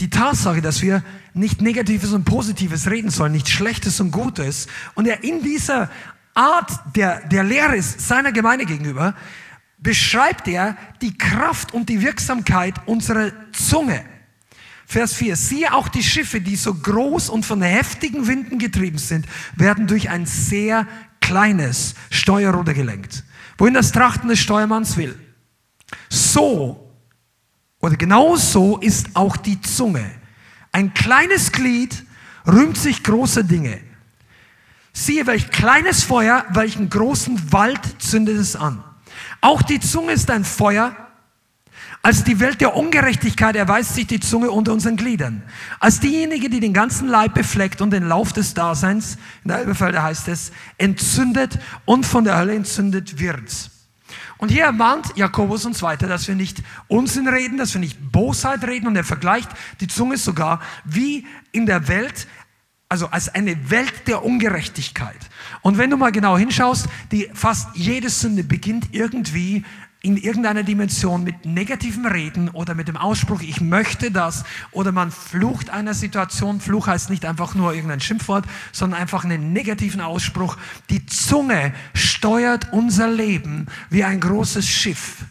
die Tatsache, dass wir nicht Negatives und Positives reden sollen, nicht Schlechtes und Gutes. Und er in dieser Art der, der Lehre seiner Gemeinde gegenüber beschreibt er die Kraft und die Wirksamkeit unserer Zunge. Vers 4. Siehe auch die Schiffe, die so groß und von heftigen Winden getrieben sind, werden durch ein sehr kleines Steuerruder gelenkt, wohin das Trachten des Steuermanns will. So oder genau so ist auch die Zunge. Ein kleines Glied rühmt sich große Dinge. Siehe, welch kleines Feuer, welchen großen Wald zündet es an. Auch die Zunge ist ein Feuer. Als die Welt der Ungerechtigkeit erweist sich die Zunge unter unseren Gliedern. Als diejenige, die den ganzen Leib befleckt und den Lauf des Daseins, in der Elberfelder heißt es, entzündet und von der Hölle entzündet wird. Und hier ermahnt Jakobus uns weiter, dass wir nicht Unsinn reden, dass wir nicht Bosheit reden. Und er vergleicht die Zunge sogar wie in der Welt, also als eine Welt der Ungerechtigkeit. Und wenn du mal genau hinschaust, die fast jede Sünde beginnt irgendwie in irgendeiner Dimension mit negativem Reden oder mit dem Ausspruch, ich möchte das, oder man flucht einer Situation. Fluch heißt nicht einfach nur irgendein Schimpfwort, sondern einfach einen negativen Ausspruch. Die Zunge steuert unser Leben wie ein großes Schiff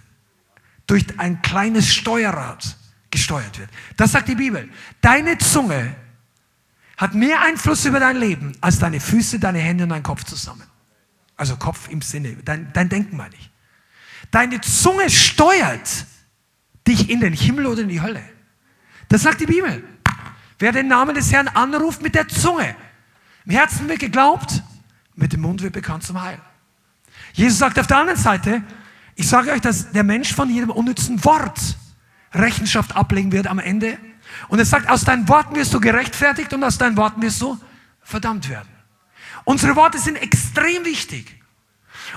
durch ein kleines Steuerrad gesteuert wird. Das sagt die Bibel. Deine Zunge hat mehr Einfluss über dein Leben als deine Füße, deine Hände und dein Kopf zusammen. Also Kopf im Sinne, dein, dein Denken meine ich. Deine Zunge steuert dich in den Himmel oder in die Hölle. Das sagt die Bibel. Wer den Namen des Herrn anruft mit der Zunge, im Herzen wird geglaubt, mit dem Mund wird bekannt zum Heil. Jesus sagt auf der anderen Seite, ich sage euch, dass der Mensch von jedem unnützen Wort Rechenschaft ablegen wird am Ende. Und er sagt, aus deinen Worten wirst du gerechtfertigt und aus deinen Worten wirst du verdammt werden. Unsere Worte sind extrem wichtig.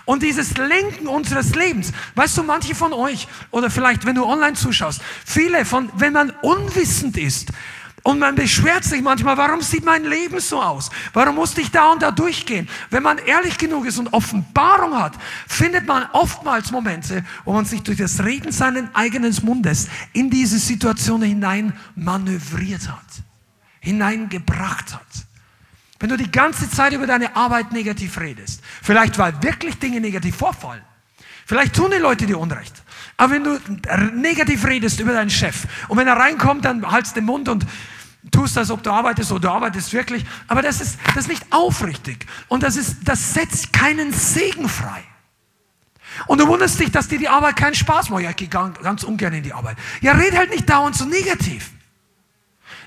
Und dieses Lenken unseres Lebens, weißt du, manche von euch, oder vielleicht, wenn du online zuschaust, viele von, wenn man unwissend ist, und man beschwert sich manchmal, warum sieht mein Leben so aus? Warum musste ich da und da durchgehen? Wenn man ehrlich genug ist und Offenbarung hat, findet man oftmals Momente, wo man sich durch das Reden seines eigenen Mundes in diese Situation hinein manövriert hat, hineingebracht hat. Wenn du die ganze Zeit über deine Arbeit negativ redest, vielleicht weil wirklich Dinge negativ vorfallen, vielleicht tun die Leute dir Unrecht, aber wenn du negativ redest über deinen Chef und wenn er reinkommt, dann haltst den Mund und tust, als ob du arbeitest oder du arbeitest wirklich, aber das ist, das ist nicht aufrichtig und das, ist, das setzt keinen Segen frei. Und du wunderst dich, dass dir die Arbeit keinen Spaß macht. Ja, ich gehe ganz ungern in die Arbeit. Ja, red halt nicht dauernd so negativ.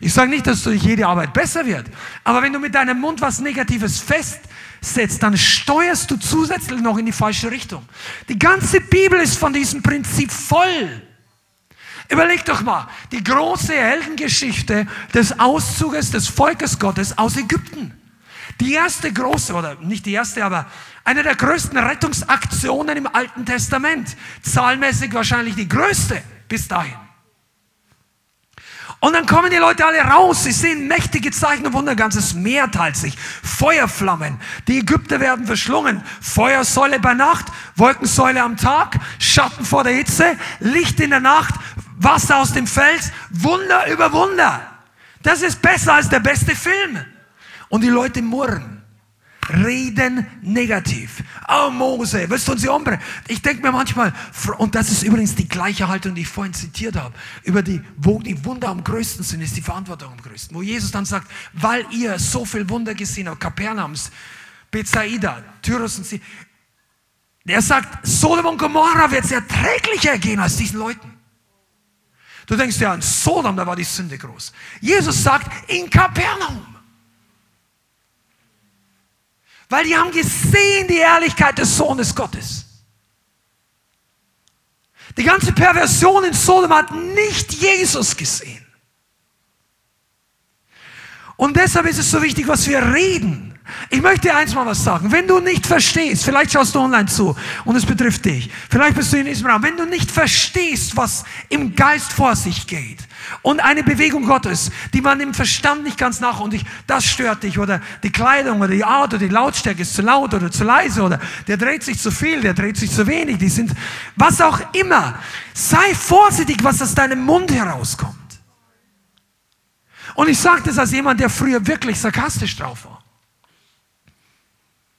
Ich sage nicht, dass durch jede Arbeit besser wird, aber wenn du mit deinem Mund was Negatives festsetzt, dann steuerst du zusätzlich noch in die falsche Richtung. Die ganze Bibel ist von diesem Prinzip voll. Überleg doch mal, die große Heldengeschichte des Auszuges des Volkes Gottes aus Ägypten. Die erste große, oder nicht die erste, aber eine der größten Rettungsaktionen im Alten Testament. Zahlmäßig wahrscheinlich die größte bis dahin. Und dann kommen die Leute alle raus. Sie sehen mächtige Zeichen und Wunder. Ganzes Meer teilt sich. Feuerflammen. Die Ägypter werden verschlungen. Feuersäule bei Nacht, Wolkensäule am Tag, Schatten vor der Hitze, Licht in der Nacht, Wasser aus dem Fels. Wunder über Wunder. Das ist besser als der beste Film. Und die Leute murren reden negativ. Oh Mose, willst du uns umbringen? Ich denke mir manchmal, und das ist übrigens die gleiche Haltung, die ich vorhin zitiert habe, über die, wo die Wunder am größten sind, ist die Verantwortung am größten. Wo Jesus dann sagt, weil ihr so viel Wunder gesehen habt, Kapernaums, Bethsaida, Tyrus und sie, er sagt, Sodom und Gomorra wird es erträglicher gehen als diesen Leuten. Du denkst ja an Sodom, da war die Sünde groß. Jesus sagt, in Kapernaum. Weil die haben gesehen die Ehrlichkeit des Sohnes Gottes. Die ganze Perversion in Sodom hat nicht Jesus gesehen. Und deshalb ist es so wichtig, was wir reden. Ich möchte dir eins mal was sagen. Wenn du nicht verstehst, vielleicht schaust du online zu und es betrifft dich. Vielleicht bist du in diesem Raum. Wenn du nicht verstehst, was im Geist vor sich geht und eine Bewegung Gottes, die man im Verstand nicht ganz nach und ich, das stört dich oder die Kleidung oder die Art oder die Lautstärke ist zu laut oder zu leise oder der dreht sich zu viel, der dreht sich zu wenig, die sind, was auch immer. Sei vorsichtig, was aus deinem Mund herauskommt. Und ich sage das als jemand, der früher wirklich sarkastisch drauf war.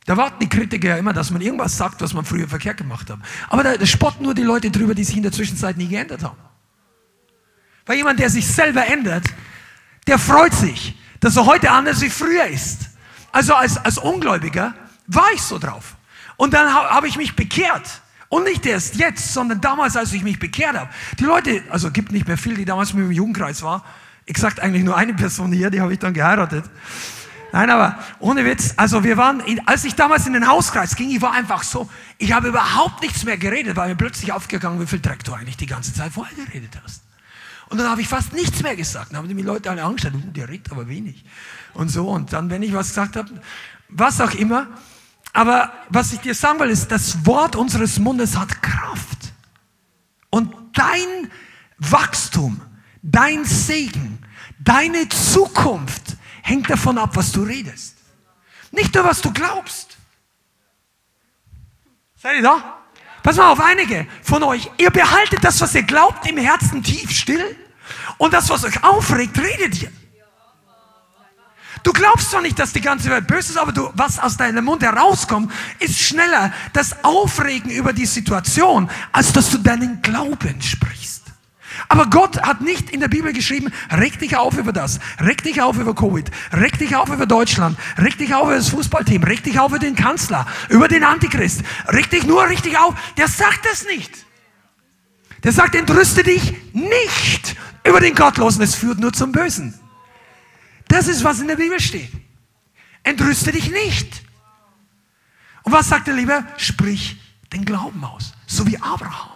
Da warten die Kritiker ja immer, dass man irgendwas sagt, was man früher verkehrt gemacht hat. Aber da, da spotten nur die Leute drüber, die sich in der Zwischenzeit nie geändert haben. Weil jemand, der sich selber ändert, der freut sich, dass er heute anders wie früher ist. Also als, als Ungläubiger war ich so drauf. Und dann ha, habe ich mich bekehrt. Und nicht erst jetzt, sondern damals, als ich mich bekehrt habe. Die Leute, also gibt nicht mehr viel, die damals mit dem Jugendkreis war. Ich sage eigentlich nur eine Person hier, die habe ich dann geheiratet. Nein, aber ohne Witz, also wir waren, als ich damals in den Hauskreis ging, ich war einfach so, ich habe überhaupt nichts mehr geredet, weil mir plötzlich aufgegangen, wie viel Dreck du eigentlich die ganze Zeit vorher geredet hast. Und dann habe ich fast nichts mehr gesagt. Dann haben die Leute alle angeschaut, uh, der redet aber wenig. Und so, und dann, wenn ich was gesagt habe, was auch immer. Aber was ich dir sagen will, ist, das Wort unseres Mundes hat Kraft. Und dein Wachstum, dein Segen, deine Zukunft hängt davon ab, was du redest. Nicht nur, was du glaubst. Seid ihr da? Pass mal auf, einige von euch, ihr behaltet das, was ihr glaubt, im Herzen tief still und das, was euch aufregt, redet ihr. Du glaubst zwar nicht, dass die ganze Welt böse ist, aber du, was aus deinem Mund herauskommt, ist schneller das Aufregen über die Situation, als dass du deinen Glauben sprichst. Aber Gott hat nicht in der Bibel geschrieben, reg dich auf über das, reg dich auf über Covid, reg dich auf über Deutschland, reg dich auf über das Fußballteam, reg dich auf über den Kanzler, über den Antichrist, reg dich nur richtig auf. Der sagt das nicht. Der sagt, entrüste dich nicht über den Gottlosen, es führt nur zum Bösen. Das ist, was in der Bibel steht. Entrüste dich nicht. Und was sagt er lieber? Sprich den Glauben aus, so wie Abraham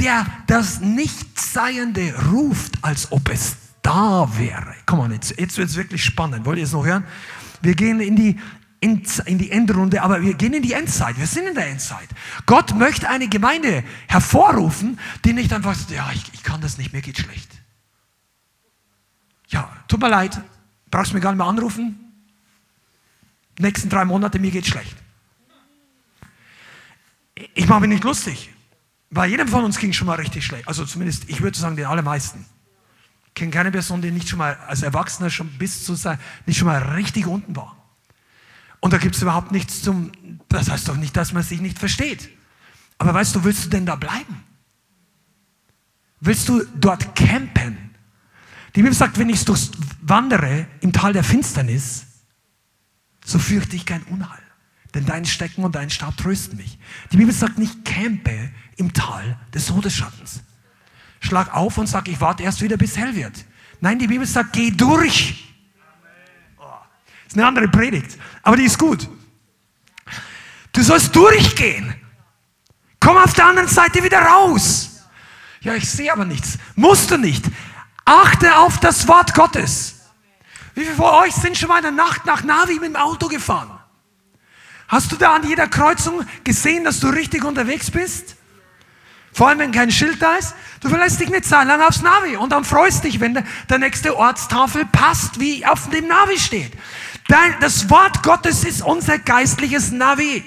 der das Nichtseiende ruft, als ob es da wäre. Komm mal, jetzt, jetzt wird es wirklich spannend. Wollt ihr es noch hören? Wir gehen in die, in, in die Endrunde, aber wir gehen in die Endzeit. Wir sind in der Endzeit. Gott möchte eine Gemeinde hervorrufen, die nicht einfach sagt, ja, ich, ich kann das nicht, mir geht schlecht. Ja, tut mir leid, brauchst mir gar nicht mehr anrufen. Nächsten drei Monate, mir geht schlecht. Ich mache mich nicht lustig. Bei jedem von uns ging schon mal richtig schlecht. Also zumindest, ich würde sagen, den allermeisten. Ich kenne keine Person, die nicht schon mal als Erwachsener schon bis zu sein, nicht schon mal richtig unten war. Und da gibt es überhaupt nichts zum, das heißt doch nicht, dass man sich nicht versteht. Aber weißt du, willst du denn da bleiben? Willst du dort campen? Die Bibel sagt, wenn ich wandere im Tal der Finsternis, so fürchte ich kein Unheil. Denn dein Stecken und dein Stab trösten mich. Die Bibel sagt nicht, campe im Tal des Todesschattens. Schlag auf und sag, ich warte erst wieder, bis hell wird. Nein, die Bibel sagt, geh durch. Oh, ist eine andere Predigt, aber die ist gut. Du sollst durchgehen. Komm auf der anderen Seite wieder raus. Ja, ich sehe aber nichts. Musst du nicht. Achte auf das Wort Gottes. Wie viele von euch sind schon mal in der Nacht nach Navi mit dem Auto gefahren? Hast du da an jeder Kreuzung gesehen, dass du richtig unterwegs bist? Vor allem, wenn kein Schild da ist. Du verlässt dich eine Zeit lang aufs Navi und dann freust dich, wenn der, nächste Ortstafel passt, wie auf dem Navi steht. Das Wort Gottes ist unser geistliches Navi.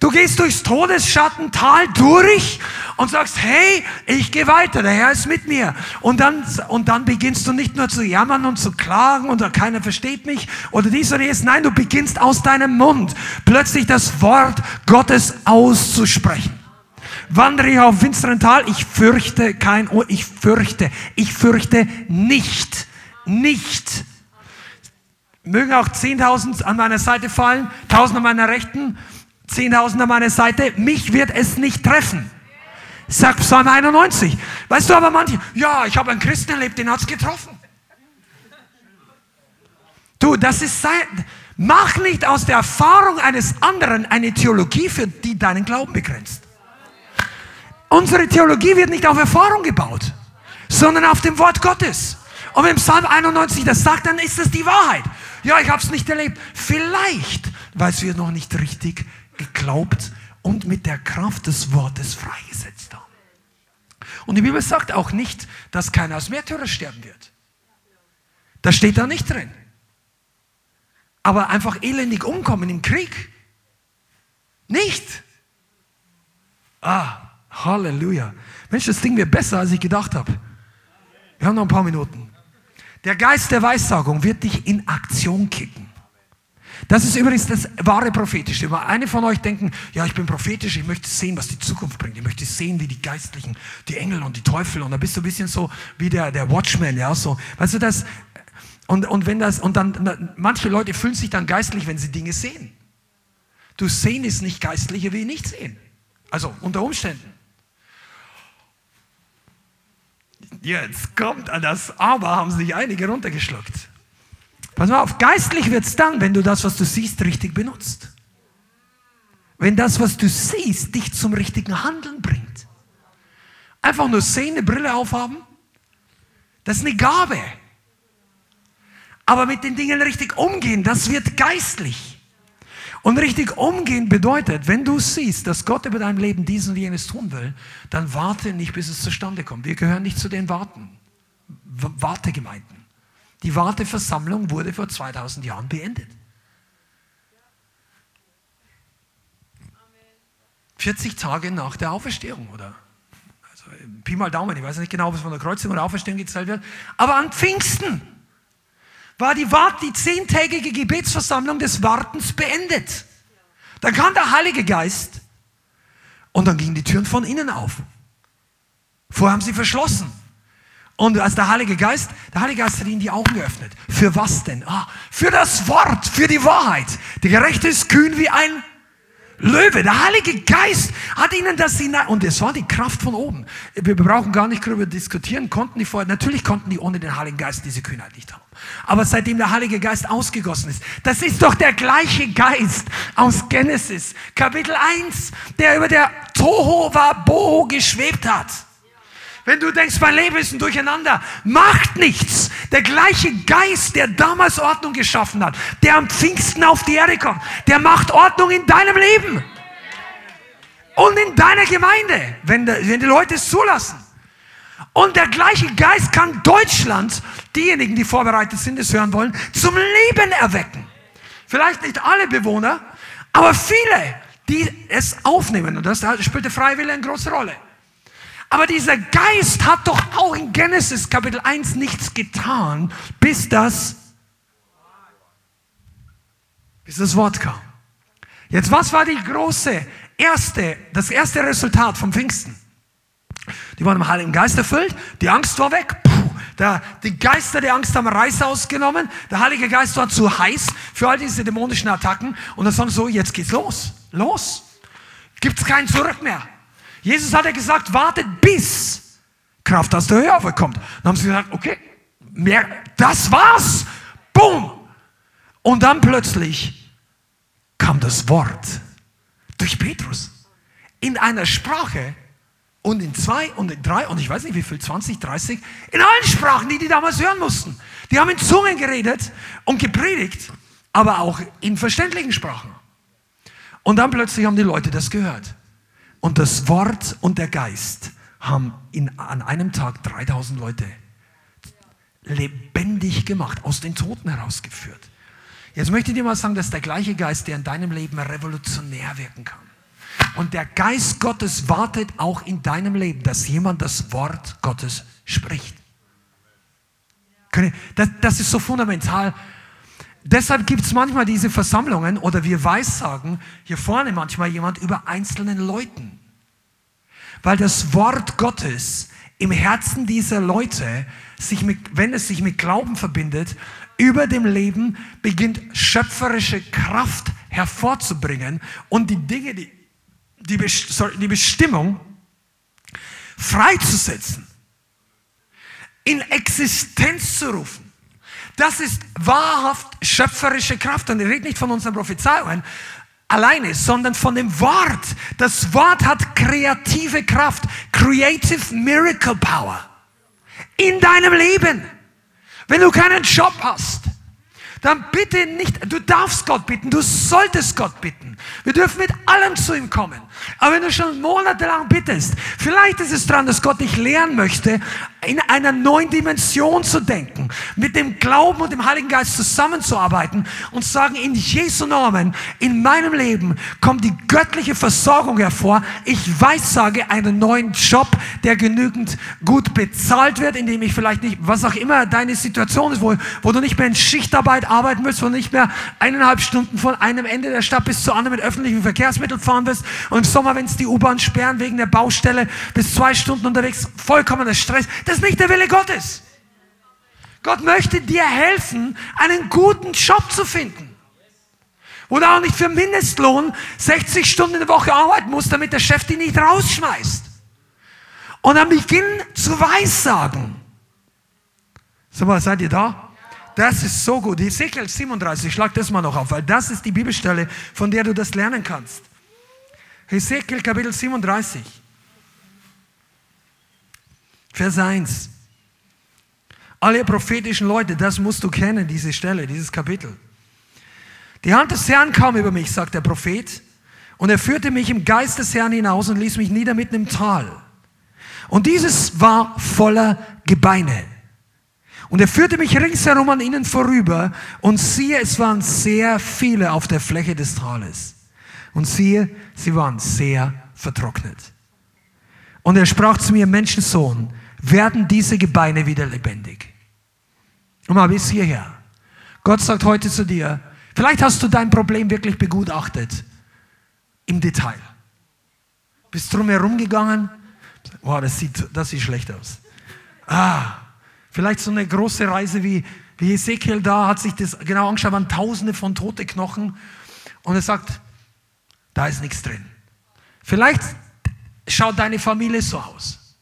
Du gehst durchs Todesschattental durch und sagst, hey, ich gehe weiter, der Herr ist mit mir. Und dann, und dann beginnst du nicht nur zu jammern und zu klagen oder keiner versteht mich oder dies oder jenes. Nein, du beginnst aus deinem Mund plötzlich das Wort Gottes auszusprechen. Wandere ich auf finsteren Tal? Ich fürchte kein, oh, ich fürchte, ich fürchte nicht, nicht. Mögen auch 10.000 an meiner Seite fallen, 1.000 an meiner Rechten, 10.000 an meiner Seite, mich wird es nicht treffen. Sagt Psalm 91. Weißt du aber manche, ja, ich habe einen Christen erlebt, den hat es getroffen. Du, das ist sein. Mach nicht aus der Erfahrung eines anderen eine Theologie, für die deinen Glauben begrenzt. Unsere Theologie wird nicht auf Erfahrung gebaut, sondern auf dem Wort Gottes. Und wenn Psalm 91 das sagt, dann ist das die Wahrheit. Ja, ich habe es nicht erlebt. Vielleicht, weil wir noch nicht richtig geglaubt und mit der Kraft des Wortes freigesetzt haben. Und die Bibel sagt auch nicht, dass keiner aus Märtyrer sterben wird. Das steht da nicht drin. Aber einfach elendig umkommen im Krieg. Nicht. Ah, Halleluja. Mensch, das Ding wird besser, als ich gedacht habe. Wir haben noch ein paar Minuten. Der Geist der Weissagung wird dich in Aktion kicken. Das ist übrigens das wahre Prophetische. Wenn eine von euch denken, ja, ich bin prophetisch, ich möchte sehen, was die Zukunft bringt. Ich möchte sehen, wie die Geistlichen, die Engel und die Teufel. Und da bist du ein bisschen so wie der, der Watchman, ja, so. Weißt du das? Und, und wenn das, und dann, manche Leute fühlen sich dann geistlich, wenn sie Dinge sehen. Du sehen ist nicht geistlicher wie nicht sehen. Also unter Umständen. Jetzt kommt das Aber, haben sich einige runtergeschluckt. Pass mal auf, geistlich wird es dann, wenn du das, was du siehst, richtig benutzt. Wenn das, was du siehst, dich zum richtigen Handeln bringt. Einfach nur sehen, eine Brille aufhaben, das ist eine Gabe. Aber mit den Dingen richtig umgehen, das wird geistlich. Und richtig umgehen bedeutet, wenn du siehst, dass Gott über dein Leben dies und jenes tun will, dann warte nicht, bis es zustande kommt. Wir gehören nicht zu den Warten, Wartegemeinden. Die Warteversammlung wurde vor 2000 Jahren beendet. 40 Tage nach der Auferstehung, oder? Also, Pi mal Daumen, ich weiß nicht genau, ob es von der Kreuzung oder Auferstehung gezählt wird. Aber an Pfingsten war die, Wart, die zehntägige Gebetsversammlung des Wartens beendet. Dann kam der Heilige Geist und dann gingen die Türen von innen auf. Vorher haben sie verschlossen. Und als der Heilige Geist, der Heilige Geist hat ihnen die Augen geöffnet. Für was denn? Ah, für das Wort, für die Wahrheit. Der Gerechte ist kühn wie ein Löwe. Der Heilige Geist hat ihnen das hinein. Und es war die Kraft von oben. Wir brauchen gar nicht darüber diskutieren. Konnten die vorher, natürlich konnten die ohne den Heiligen Geist diese Kühnheit nicht haben. Aber seitdem der Heilige Geist ausgegossen ist, das ist doch der gleiche Geist aus Genesis, Kapitel 1, der über der Toho war Boho geschwebt hat. Wenn du denkst, mein Leben ist ein Durcheinander, macht nichts. Der gleiche Geist, der damals Ordnung geschaffen hat, der am Pfingsten auf die Erde kommt, der macht Ordnung in deinem Leben. Und in deiner Gemeinde, wenn, wenn die Leute es zulassen. Und der gleiche Geist kann Deutschland, diejenigen, die vorbereitet sind, es hören wollen, zum Leben erwecken. Vielleicht nicht alle Bewohner, aber viele, die es aufnehmen. Und das spielt der Freiwillige eine große Rolle. Aber dieser Geist hat doch auch in Genesis Kapitel 1 nichts getan, bis das, bis das Wort kam. Jetzt, was war die große, erste, das erste Resultat vom Pfingsten? Die waren im Heiligen Geist erfüllt, die Angst war weg. Puh, der, die Geister der Angst haben Reis ausgenommen, der Heilige Geist war zu heiß für all diese dämonischen Attacken und dann sagen so, jetzt geht's los, los. Gibt's kein Zurück mehr. Jesus hat ja gesagt, wartet bis Kraft aus der Höhe aufkommt. Dann haben sie gesagt, okay, mehr, das war's. Boom. Und dann plötzlich kam das Wort durch Petrus in einer Sprache und in zwei und in drei und ich weiß nicht wie viel, 20, 30, in allen Sprachen, die die damals hören mussten. Die haben in Zungen geredet und gepredigt, aber auch in verständlichen Sprachen. Und dann plötzlich haben die Leute das gehört. Und das Wort und der Geist haben in, an einem Tag 3000 Leute lebendig gemacht, aus den Toten herausgeführt. Jetzt möchte ich dir mal sagen, dass der gleiche Geist, der in deinem Leben revolutionär wirken kann. Und der Geist Gottes wartet auch in deinem Leben, dass jemand das Wort Gottes spricht. Das, das ist so fundamental. Deshalb gibt es manchmal diese Versammlungen oder wir Weissagen hier vorne manchmal jemand über einzelnen Leuten. Weil das Wort Gottes im Herzen dieser Leute, sich mit, wenn es sich mit Glauben verbindet, über dem Leben beginnt schöpferische Kraft hervorzubringen und die Dinge, die, die, die Bestimmung freizusetzen, in Existenz zu rufen. Das ist wahrhaft schöpferische Kraft. Und ich rede nicht von unseren Prophezeiungen alleine, sondern von dem Wort. Das Wort hat kreative Kraft, creative miracle power in deinem Leben. Wenn du keinen Job hast, dann bitte nicht, du darfst Gott bitten, du solltest Gott bitten. Wir dürfen mit allem zu ihm kommen. Aber wenn du schon monatelang bittest, vielleicht ist es dran, dass Gott dich lehren möchte, in einer neuen Dimension zu denken, mit dem Glauben und dem Heiligen Geist zusammenzuarbeiten und sagen, in Jesu Namen, in meinem Leben kommt die göttliche Versorgung hervor. Ich weiß, sage einen neuen Job, der genügend gut bezahlt wird, in dem ich vielleicht nicht, was auch immer deine Situation ist, wo, wo du nicht mehr in Schichtarbeit arbeiten willst, wo du nicht mehr eineinhalb Stunden von einem Ende der Stadt bis zu anderen mit öffentlichen Verkehrsmitteln fahren wirst und im Sommer, wenn es die U-Bahn sperren wegen der Baustelle, bis zwei Stunden unterwegs, vollkommener Stress. Das ist nicht der Wille Gottes. Gott möchte dir helfen, einen guten Job zu finden. Wo du auch nicht für Mindestlohn 60 Stunden in der Woche arbeiten musst, damit der Chef dich nicht rausschmeißt. Und am Beginn zu Weissagen. Sag mal, seid ihr da? Das ist so gut. Ezekiel 37, schlag das mal noch auf, weil das ist die Bibelstelle, von der du das lernen kannst. Ezekiel Kapitel 37, Vers 1. Alle prophetischen Leute, das musst du kennen, diese Stelle, dieses Kapitel. Die Hand des Herrn kam über mich, sagt der Prophet, und er führte mich im Geist des Herrn hinaus und ließ mich nieder mitten im Tal. Und dieses war voller Gebeine. Und er führte mich ringsherum an ihnen vorüber und siehe, es waren sehr viele auf der Fläche des Tales. Und siehe, sie waren sehr vertrocknet. Und er sprach zu mir, Menschensohn, werden diese Gebeine wieder lebendig? Und mal bis hierher. Gott sagt heute zu dir, vielleicht hast du dein Problem wirklich begutachtet. Im Detail. Bist drumherum gegangen, Wow, das sieht, das sieht schlecht aus. Ah, vielleicht so eine große Reise wie, wie Ezekiel da, hat sich das genau angeschaut, waren tausende von tote Knochen. Und er sagt, da ist nichts drin. Vielleicht schaut deine Familie so aus.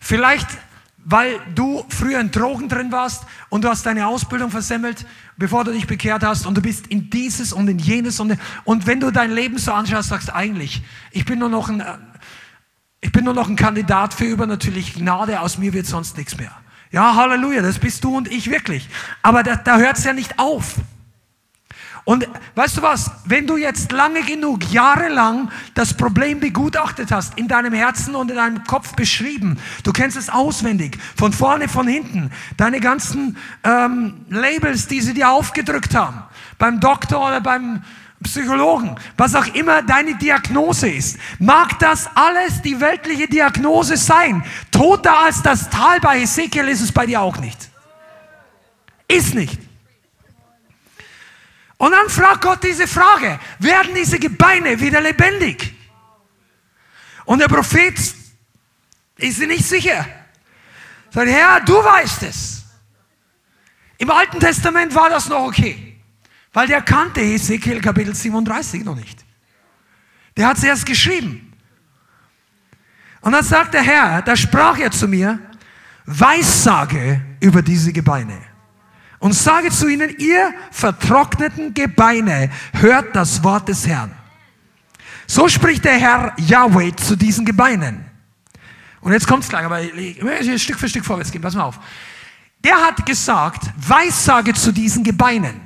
Vielleicht, weil du früher in Drogen drin warst und du hast deine Ausbildung versemmelt, bevor du dich bekehrt hast und du bist in dieses und in jenes und, und wenn du dein Leben so anschaust, sagst du eigentlich, ich bin nur noch ein, ich bin nur noch ein Kandidat für übernatürliche Gnade, aus mir wird sonst nichts mehr. Ja, Halleluja, das bist du und ich wirklich. Aber da, da hört es ja nicht auf. Und weißt du was, wenn du jetzt lange genug, jahrelang das Problem begutachtet hast, in deinem Herzen und in deinem Kopf beschrieben, du kennst es auswendig, von vorne, von hinten, deine ganzen ähm, Labels, die sie dir aufgedrückt haben, beim Doktor oder beim Psychologen, was auch immer deine Diagnose ist, mag das alles die weltliche Diagnose sein. Toter als das Tal bei Ezekiel ist es bei dir auch nicht. Ist nicht. Und dann fragt Gott diese Frage, werden diese Gebeine wieder lebendig? Und der Prophet ist nicht sicher. Sagt, Herr, du weißt es. Im Alten Testament war das noch okay, weil der kannte Ezekiel Kapitel 37 noch nicht. Der hat es erst geschrieben. Und dann sagt der Herr, da sprach er zu mir, Weissage über diese Gebeine und sage zu ihnen, ihr vertrockneten Gebeine, hört das Wort des Herrn. So spricht der Herr Yahweh zu diesen Gebeinen. Und jetzt kommt's gleich, aber ich will Stück für Stück vorwärts gehen, pass mal auf. Der hat gesagt, Weissage zu diesen Gebeinen.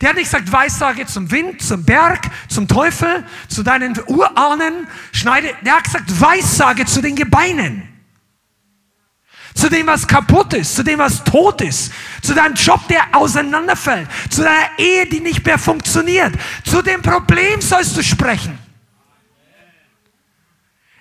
Der hat nicht gesagt, Weissage zum Wind, zum Berg, zum Teufel, zu deinen Urahnen, schneide. Der hat gesagt, Weissage zu den Gebeinen zu dem, was kaputt ist, zu dem, was tot ist, zu deinem Job, der auseinanderfällt, zu deiner Ehe, die nicht mehr funktioniert. Zu dem Problem sollst du sprechen.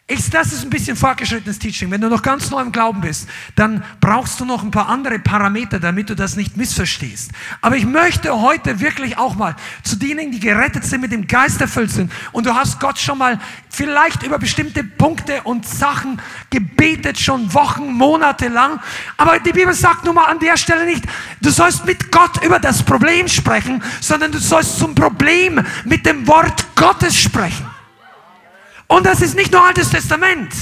Ich, das ist ein bisschen fortgeschrittenes Teaching. Wenn du noch ganz neu im Glauben bist, dann brauchst du noch ein paar andere Parameter, damit du das nicht missverstehst. Aber ich möchte heute wirklich auch mal zu denen, die gerettet sind, mit dem Geist erfüllt sind. Und du hast Gott schon mal vielleicht über bestimmte Punkte und Sachen gebetet, schon Wochen, Monate lang. Aber die Bibel sagt nun mal an der Stelle nicht, du sollst mit Gott über das Problem sprechen, sondern du sollst zum Problem mit dem Wort Gottes sprechen. Und das ist nicht nur Altes Testament.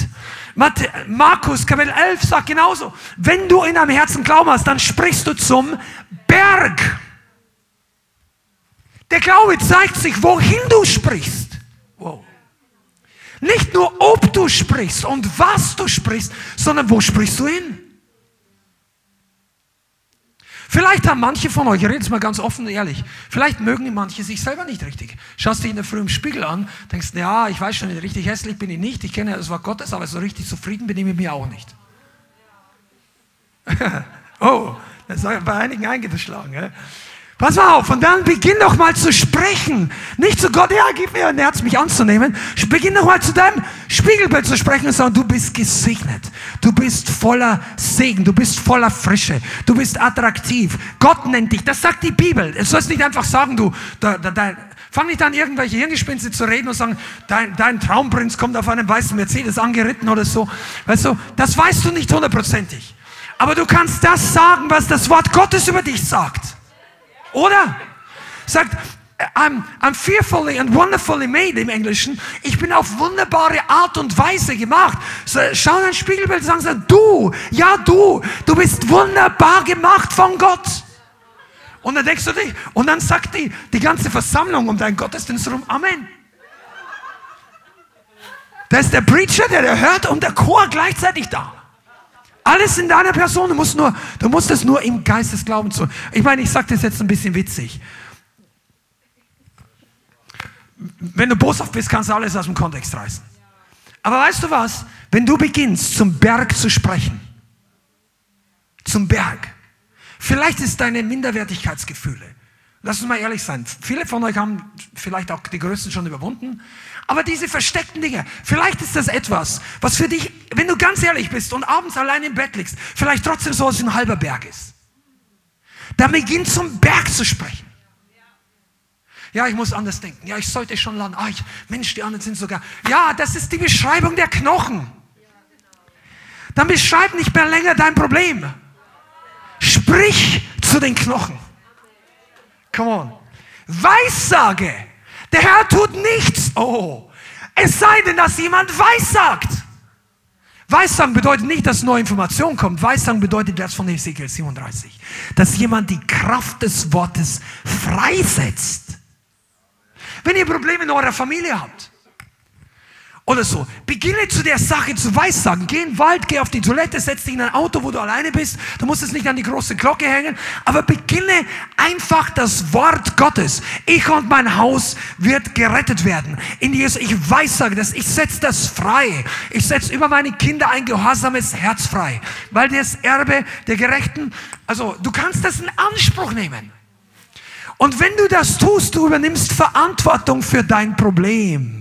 Markus Kapitel 11 sagt genauso, wenn du in deinem Herzen Glauben hast, dann sprichst du zum Berg. Der Glaube zeigt sich, wohin du sprichst. Wow. Nicht nur, ob du sprichst und was du sprichst, sondern wo sprichst du hin? Vielleicht haben manche von euch, ich rede jetzt mal ganz offen und ehrlich, vielleicht mögen manche sich selber nicht richtig. Schaust dich in der Früh im Spiegel an, denkst, ja, ich weiß schon, richtig hässlich bin ich nicht, ich kenne das Wort Gottes, aber so richtig zufrieden bin ich mit mir auch nicht. *laughs* oh, das ist bei einigen eingeschlagen. Gell? Pass mal auf, und dann beginn doch mal zu sprechen. Nicht zu Gott, ja, gib mir ein Herz, mich anzunehmen. Beginn doch mal zu deinem Spiegelbild zu sprechen und sagen, du bist gesegnet. Du bist voller Segen. Du bist voller Frische. Du bist attraktiv. Gott nennt dich. Das sagt die Bibel. Du sollst nicht einfach sagen, du, da, da, da, Fang nicht an, irgendwelche Hirngespinste zu reden und sagen, dein, dein Traumprinz kommt auf einem weißen Mercedes angeritten oder so. Weißt du, das weißt du nicht hundertprozentig. Aber du kannst das sagen, was das Wort Gottes über dich sagt. Oder? Sagt, I'm, I'm fearfully and wonderfully made im Englischen. Ich bin auf wunderbare Art und Weise gemacht. So, schau in ein Spiegelbild und sagen, du, ja du, du bist wunderbar gemacht von Gott. Und dann denkst du dich, und dann sagt die, die ganze Versammlung um deinen Gottesdienst rum, Amen. Da ist der Preacher, der, der hört und der Chor gleichzeitig da. Alles in deiner Person. Du musst, nur, du musst es nur im Geist des Glaubens tun. Ich meine, ich sage das jetzt ein bisschen witzig. Wenn du boshaft bist, kannst du alles aus dem Kontext reißen. Aber weißt du was? Wenn du beginnst, zum Berg zu sprechen, zum Berg, vielleicht ist deine Minderwertigkeitsgefühle, lass uns mal ehrlich sein, viele von euch haben vielleicht auch die Größten schon überwunden, aber diese versteckten Dinge, vielleicht ist das etwas, was für dich, wenn du ganz ehrlich bist und abends allein im Bett liegst, vielleicht trotzdem so als ein halber Berg ist. Dann beginn zum Berg zu sprechen. Ja, ich muss anders denken. Ja, ich sollte schon lernen. Ah, ich, Mensch, die anderen sind sogar. Ja, das ist die Beschreibung der Knochen. Dann beschreib nicht mehr länger dein Problem. Sprich zu den Knochen. Come on. Weissage. Der Herr tut nichts. Oh. Es sei denn, dass jemand Weissagt. Weissagen bedeutet nicht, dass neue Information kommt. Weissagen bedeutet das von Ezekiel 37. Dass jemand die Kraft des Wortes freisetzt. Wenn ihr Probleme in eurer Familie habt, oder so. Beginne zu der Sache zu weissagen. Geh in den Wald, geh auf die Toilette, setz dich in ein Auto, wo du alleine bist. Du musst es nicht an die große Glocke hängen. Aber beginne einfach das Wort Gottes. Ich und mein Haus wird gerettet werden. In Jesus, ich weissage das. Ich setze das frei. Ich setze über meine Kinder ein gehorsames Herz frei. Weil das Erbe der Gerechten, also du kannst das in Anspruch nehmen. Und wenn du das tust, du übernimmst Verantwortung für dein Problem.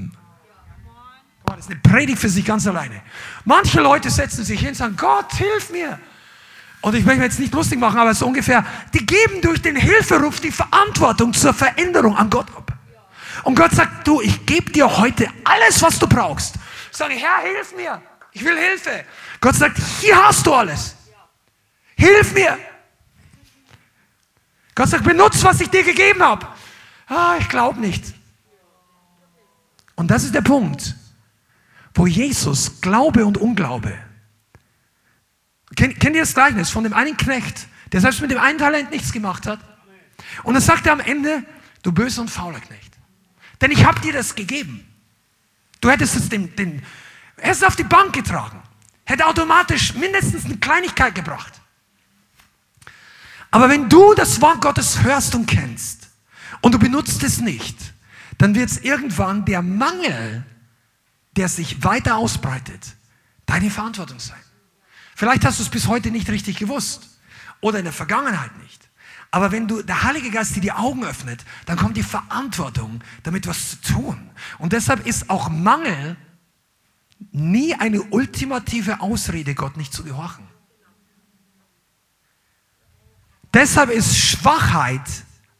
Boah, das ist eine Predigt für sich ganz alleine. Manche Leute setzen sich hin und sagen, Gott, hilf mir. Und ich möchte mir jetzt nicht lustig machen, aber so ungefähr, die geben durch den Hilferuf die Verantwortung zur Veränderung an Gott ab. Und Gott sagt, du, ich gebe dir heute alles, was du brauchst. Ich sage, Herr, hilf mir. Ich will Hilfe. Gott sagt, hier hast du alles. Hilf mir. Gott sagt, benutze, was ich dir gegeben habe. Ah, ich glaube nicht. Und das ist der Punkt wo Jesus Glaube und Unglaube. Kennt, kennt ihr das Gleichnis von dem einen Knecht, der selbst mit dem einen Talent nichts gemacht hat? Und dann sagt er am Ende, du böser und fauler Knecht. Denn ich habe dir das gegeben. Du hättest es den, den, er ist auf die Bank getragen, hätte automatisch mindestens eine Kleinigkeit gebracht. Aber wenn du das Wort Gottes hörst und kennst und du benutzt es nicht, dann wird es irgendwann der Mangel der sich weiter ausbreitet, deine Verantwortung sein. Vielleicht hast du es bis heute nicht richtig gewusst oder in der Vergangenheit nicht. Aber wenn du der Heilige Geist dir die Augen öffnet, dann kommt die Verantwortung, damit was zu tun. Und deshalb ist auch Mangel nie eine ultimative Ausrede, Gott nicht zu gehorchen. Deshalb ist Schwachheit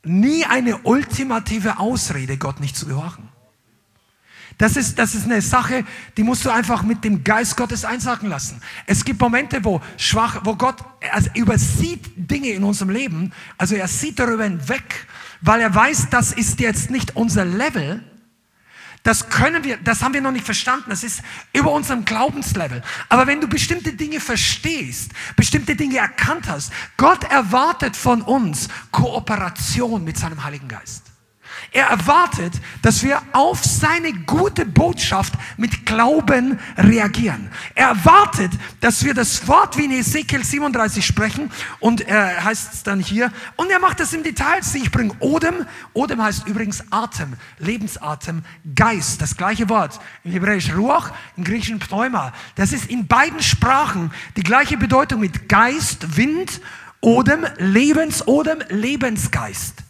nie eine ultimative Ausrede, Gott nicht zu gehorchen. Das ist, das ist eine Sache, die musst du einfach mit dem Geist Gottes einsacken lassen. Es gibt Momente, wo schwach, wo Gott also übersieht Dinge in unserem Leben. Also er sieht darüber hinweg, weil er weiß, das ist jetzt nicht unser Level. Das können wir, das haben wir noch nicht verstanden. Das ist über unserem Glaubenslevel. Aber wenn du bestimmte Dinge verstehst, bestimmte Dinge erkannt hast, Gott erwartet von uns Kooperation mit seinem Heiligen Geist. Er erwartet, dass wir auf seine gute Botschaft mit Glauben reagieren. Er erwartet, dass wir das Wort wie in Ezekiel 37 sprechen und er heißt es dann hier und er macht das im Detail. Ich bringe Odem. Odem heißt übrigens Atem, Lebensatem, Geist. Das gleiche Wort. Im Hebräisch Ruach, im Griechischen Pneuma. Das ist in beiden Sprachen die gleiche Bedeutung mit Geist, Wind, Odem, Lebensodem, Lebensgeist.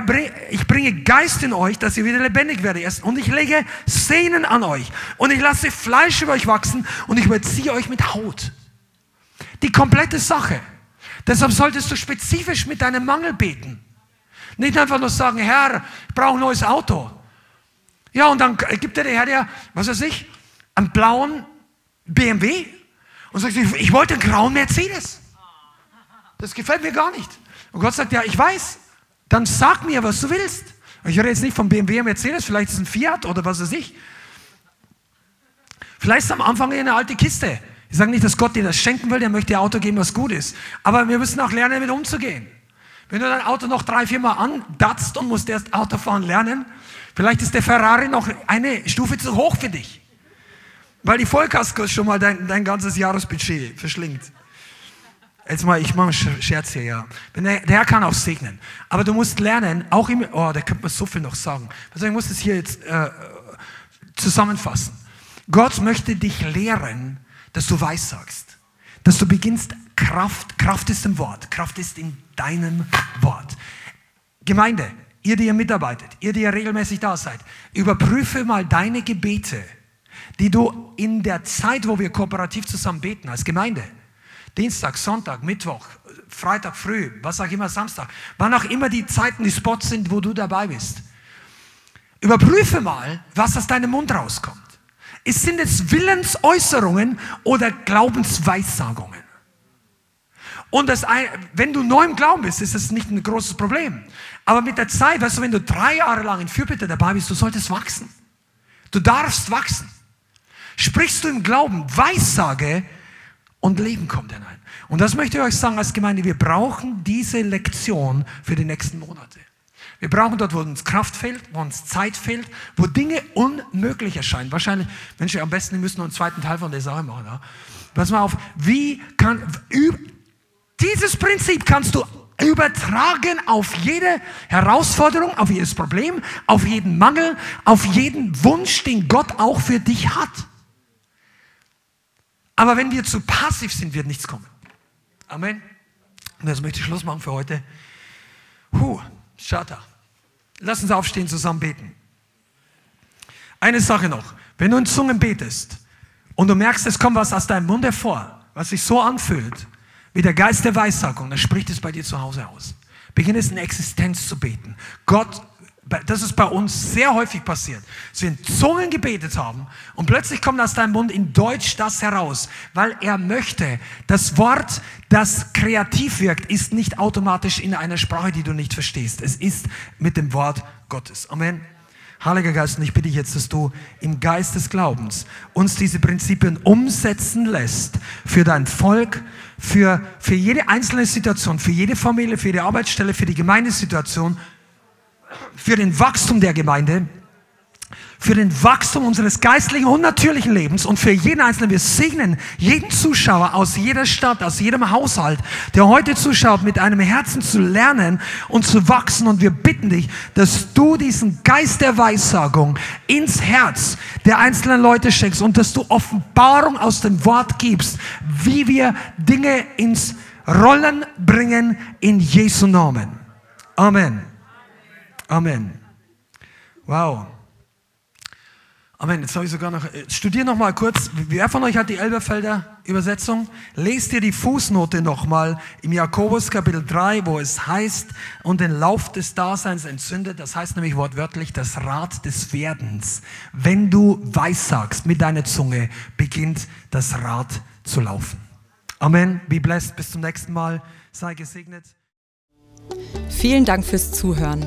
Bring, ich bringe Geist in euch, dass ihr wieder lebendig werdet. Und ich lege Sehnen an euch. Und ich lasse Fleisch über euch wachsen und ich überziehe euch mit Haut. Die komplette Sache. Deshalb solltest du spezifisch mit deinem Mangel beten. Nicht einfach nur sagen, Herr, ich brauche ein neues Auto. Ja, und dann gibt dir der Herr dir, was weiß ich, einen blauen BMW und sagt, ich wollte einen grauen Mercedes. Das gefällt mir gar nicht. Und Gott sagt, ja, ich weiß, dann sag mir, was du willst. Ich rede jetzt nicht von BMW, Mercedes, vielleicht ist es ein Fiat oder was weiß ich. Vielleicht ist am Anfang eine alte Kiste. Ich sage nicht, dass Gott dir das schenken will, der möchte dir Auto geben, was gut ist. Aber wir müssen auch lernen, damit umzugehen. Wenn du dein Auto noch drei, vier Mal andatzt und musst erst Autofahren lernen, vielleicht ist der Ferrari noch eine Stufe zu hoch für dich. Weil die Vollkasko schon mal dein, dein ganzes Jahresbudget verschlingt. Jetzt mal, ich mache einen Scherz hier, ja. Der, der Herr kann auch segnen. Aber du musst lernen, auch im, oh, da könnte man so viel noch sagen. Also ich muss es hier jetzt äh, zusammenfassen. Gott möchte dich lehren, dass du weissagst. Dass du beginnst, Kraft, Kraft ist im Wort, Kraft ist in deinem Wort. Gemeinde, ihr, die ihr mitarbeitet, ihr, die ihr regelmäßig da seid, überprüfe mal deine Gebete, die du in der Zeit, wo wir kooperativ zusammen beten, als Gemeinde, Dienstag, Sonntag, Mittwoch, Freitag früh, was auch immer, Samstag, wann auch immer die Zeiten, die Spots sind, wo du dabei bist. Überprüfe mal, was aus deinem Mund rauskommt. Es sind es Willensäußerungen oder Glaubensweissagungen. Und das, wenn du neu im Glauben bist, ist das nicht ein großes Problem. Aber mit der Zeit, weißt du, wenn du drei Jahre lang in Fürbitte dabei bist, du solltest wachsen. Du darfst wachsen. Sprichst du im Glauben, Weissage und Leben kommt hinein. Und das möchte ich euch sagen als Gemeinde, wir brauchen diese Lektion für die nächsten Monate. Wir brauchen dort, wo uns Kraft fehlt, wo uns Zeit fehlt, wo Dinge unmöglich erscheinen. Wahrscheinlich, Mensch, am besten, wir müssen noch einen zweiten Teil von der Sache machen. Ja? Pass mal auf, wie kann, dieses Prinzip kannst du übertragen auf jede Herausforderung, auf jedes Problem, auf jeden Mangel, auf jeden Wunsch, den Gott auch für dich hat. Aber wenn wir zu passiv sind, wird nichts kommen. Amen. Und das möchte ich Schluss machen für heute. Huh, Shata. Lass uns aufstehen, zusammen beten. Eine Sache noch. Wenn du in Zungen betest und du merkst, es kommt was aus deinem Mund hervor, was sich so anfühlt, wie der Geist der Weissagung, dann spricht es bei dir zu Hause aus. Beginn es in Existenz zu beten. Gott, das ist bei uns sehr häufig passiert, dass wir in Zungen gebetet haben und plötzlich kommt aus deinem Mund in Deutsch das heraus, weil er möchte. Das Wort, das kreativ wirkt, ist nicht automatisch in einer Sprache, die du nicht verstehst. Es ist mit dem Wort Gottes. Amen. Heiliger Geist, und ich bitte jetzt, dass du im Geist des Glaubens uns diese Prinzipien umsetzen lässt für dein Volk, für, für jede einzelne Situation, für jede Familie, für jede Arbeitsstelle, für die Gemeindesituation, für den Wachstum der Gemeinde für den Wachstum unseres geistlichen und natürlichen Lebens und für jeden Einzelnen. Wir segnen jeden Zuschauer aus jeder Stadt, aus jedem Haushalt, der heute zuschaut, mit einem Herzen zu lernen und zu wachsen. Und wir bitten dich, dass du diesen Geist der Weissagung ins Herz der einzelnen Leute schenkst und dass du Offenbarung aus dem Wort gibst, wie wir Dinge ins Rollen bringen in Jesu Namen. Amen. Amen. Wow. Amen. Jetzt habe ich sogar noch. Äh, studier noch mal kurz. Wer von euch hat die Elberfelder Übersetzung? Lest dir die Fußnote noch mal im Jakobus Kapitel 3, wo es heißt, und den Lauf des Daseins entzündet. Das heißt nämlich wortwörtlich das Rad des Werdens. Wenn du weissagst mit deiner Zunge, beginnt das Rad zu laufen. Amen. Be blessed. Bis zum nächsten Mal. Sei gesegnet. Vielen Dank fürs Zuhören.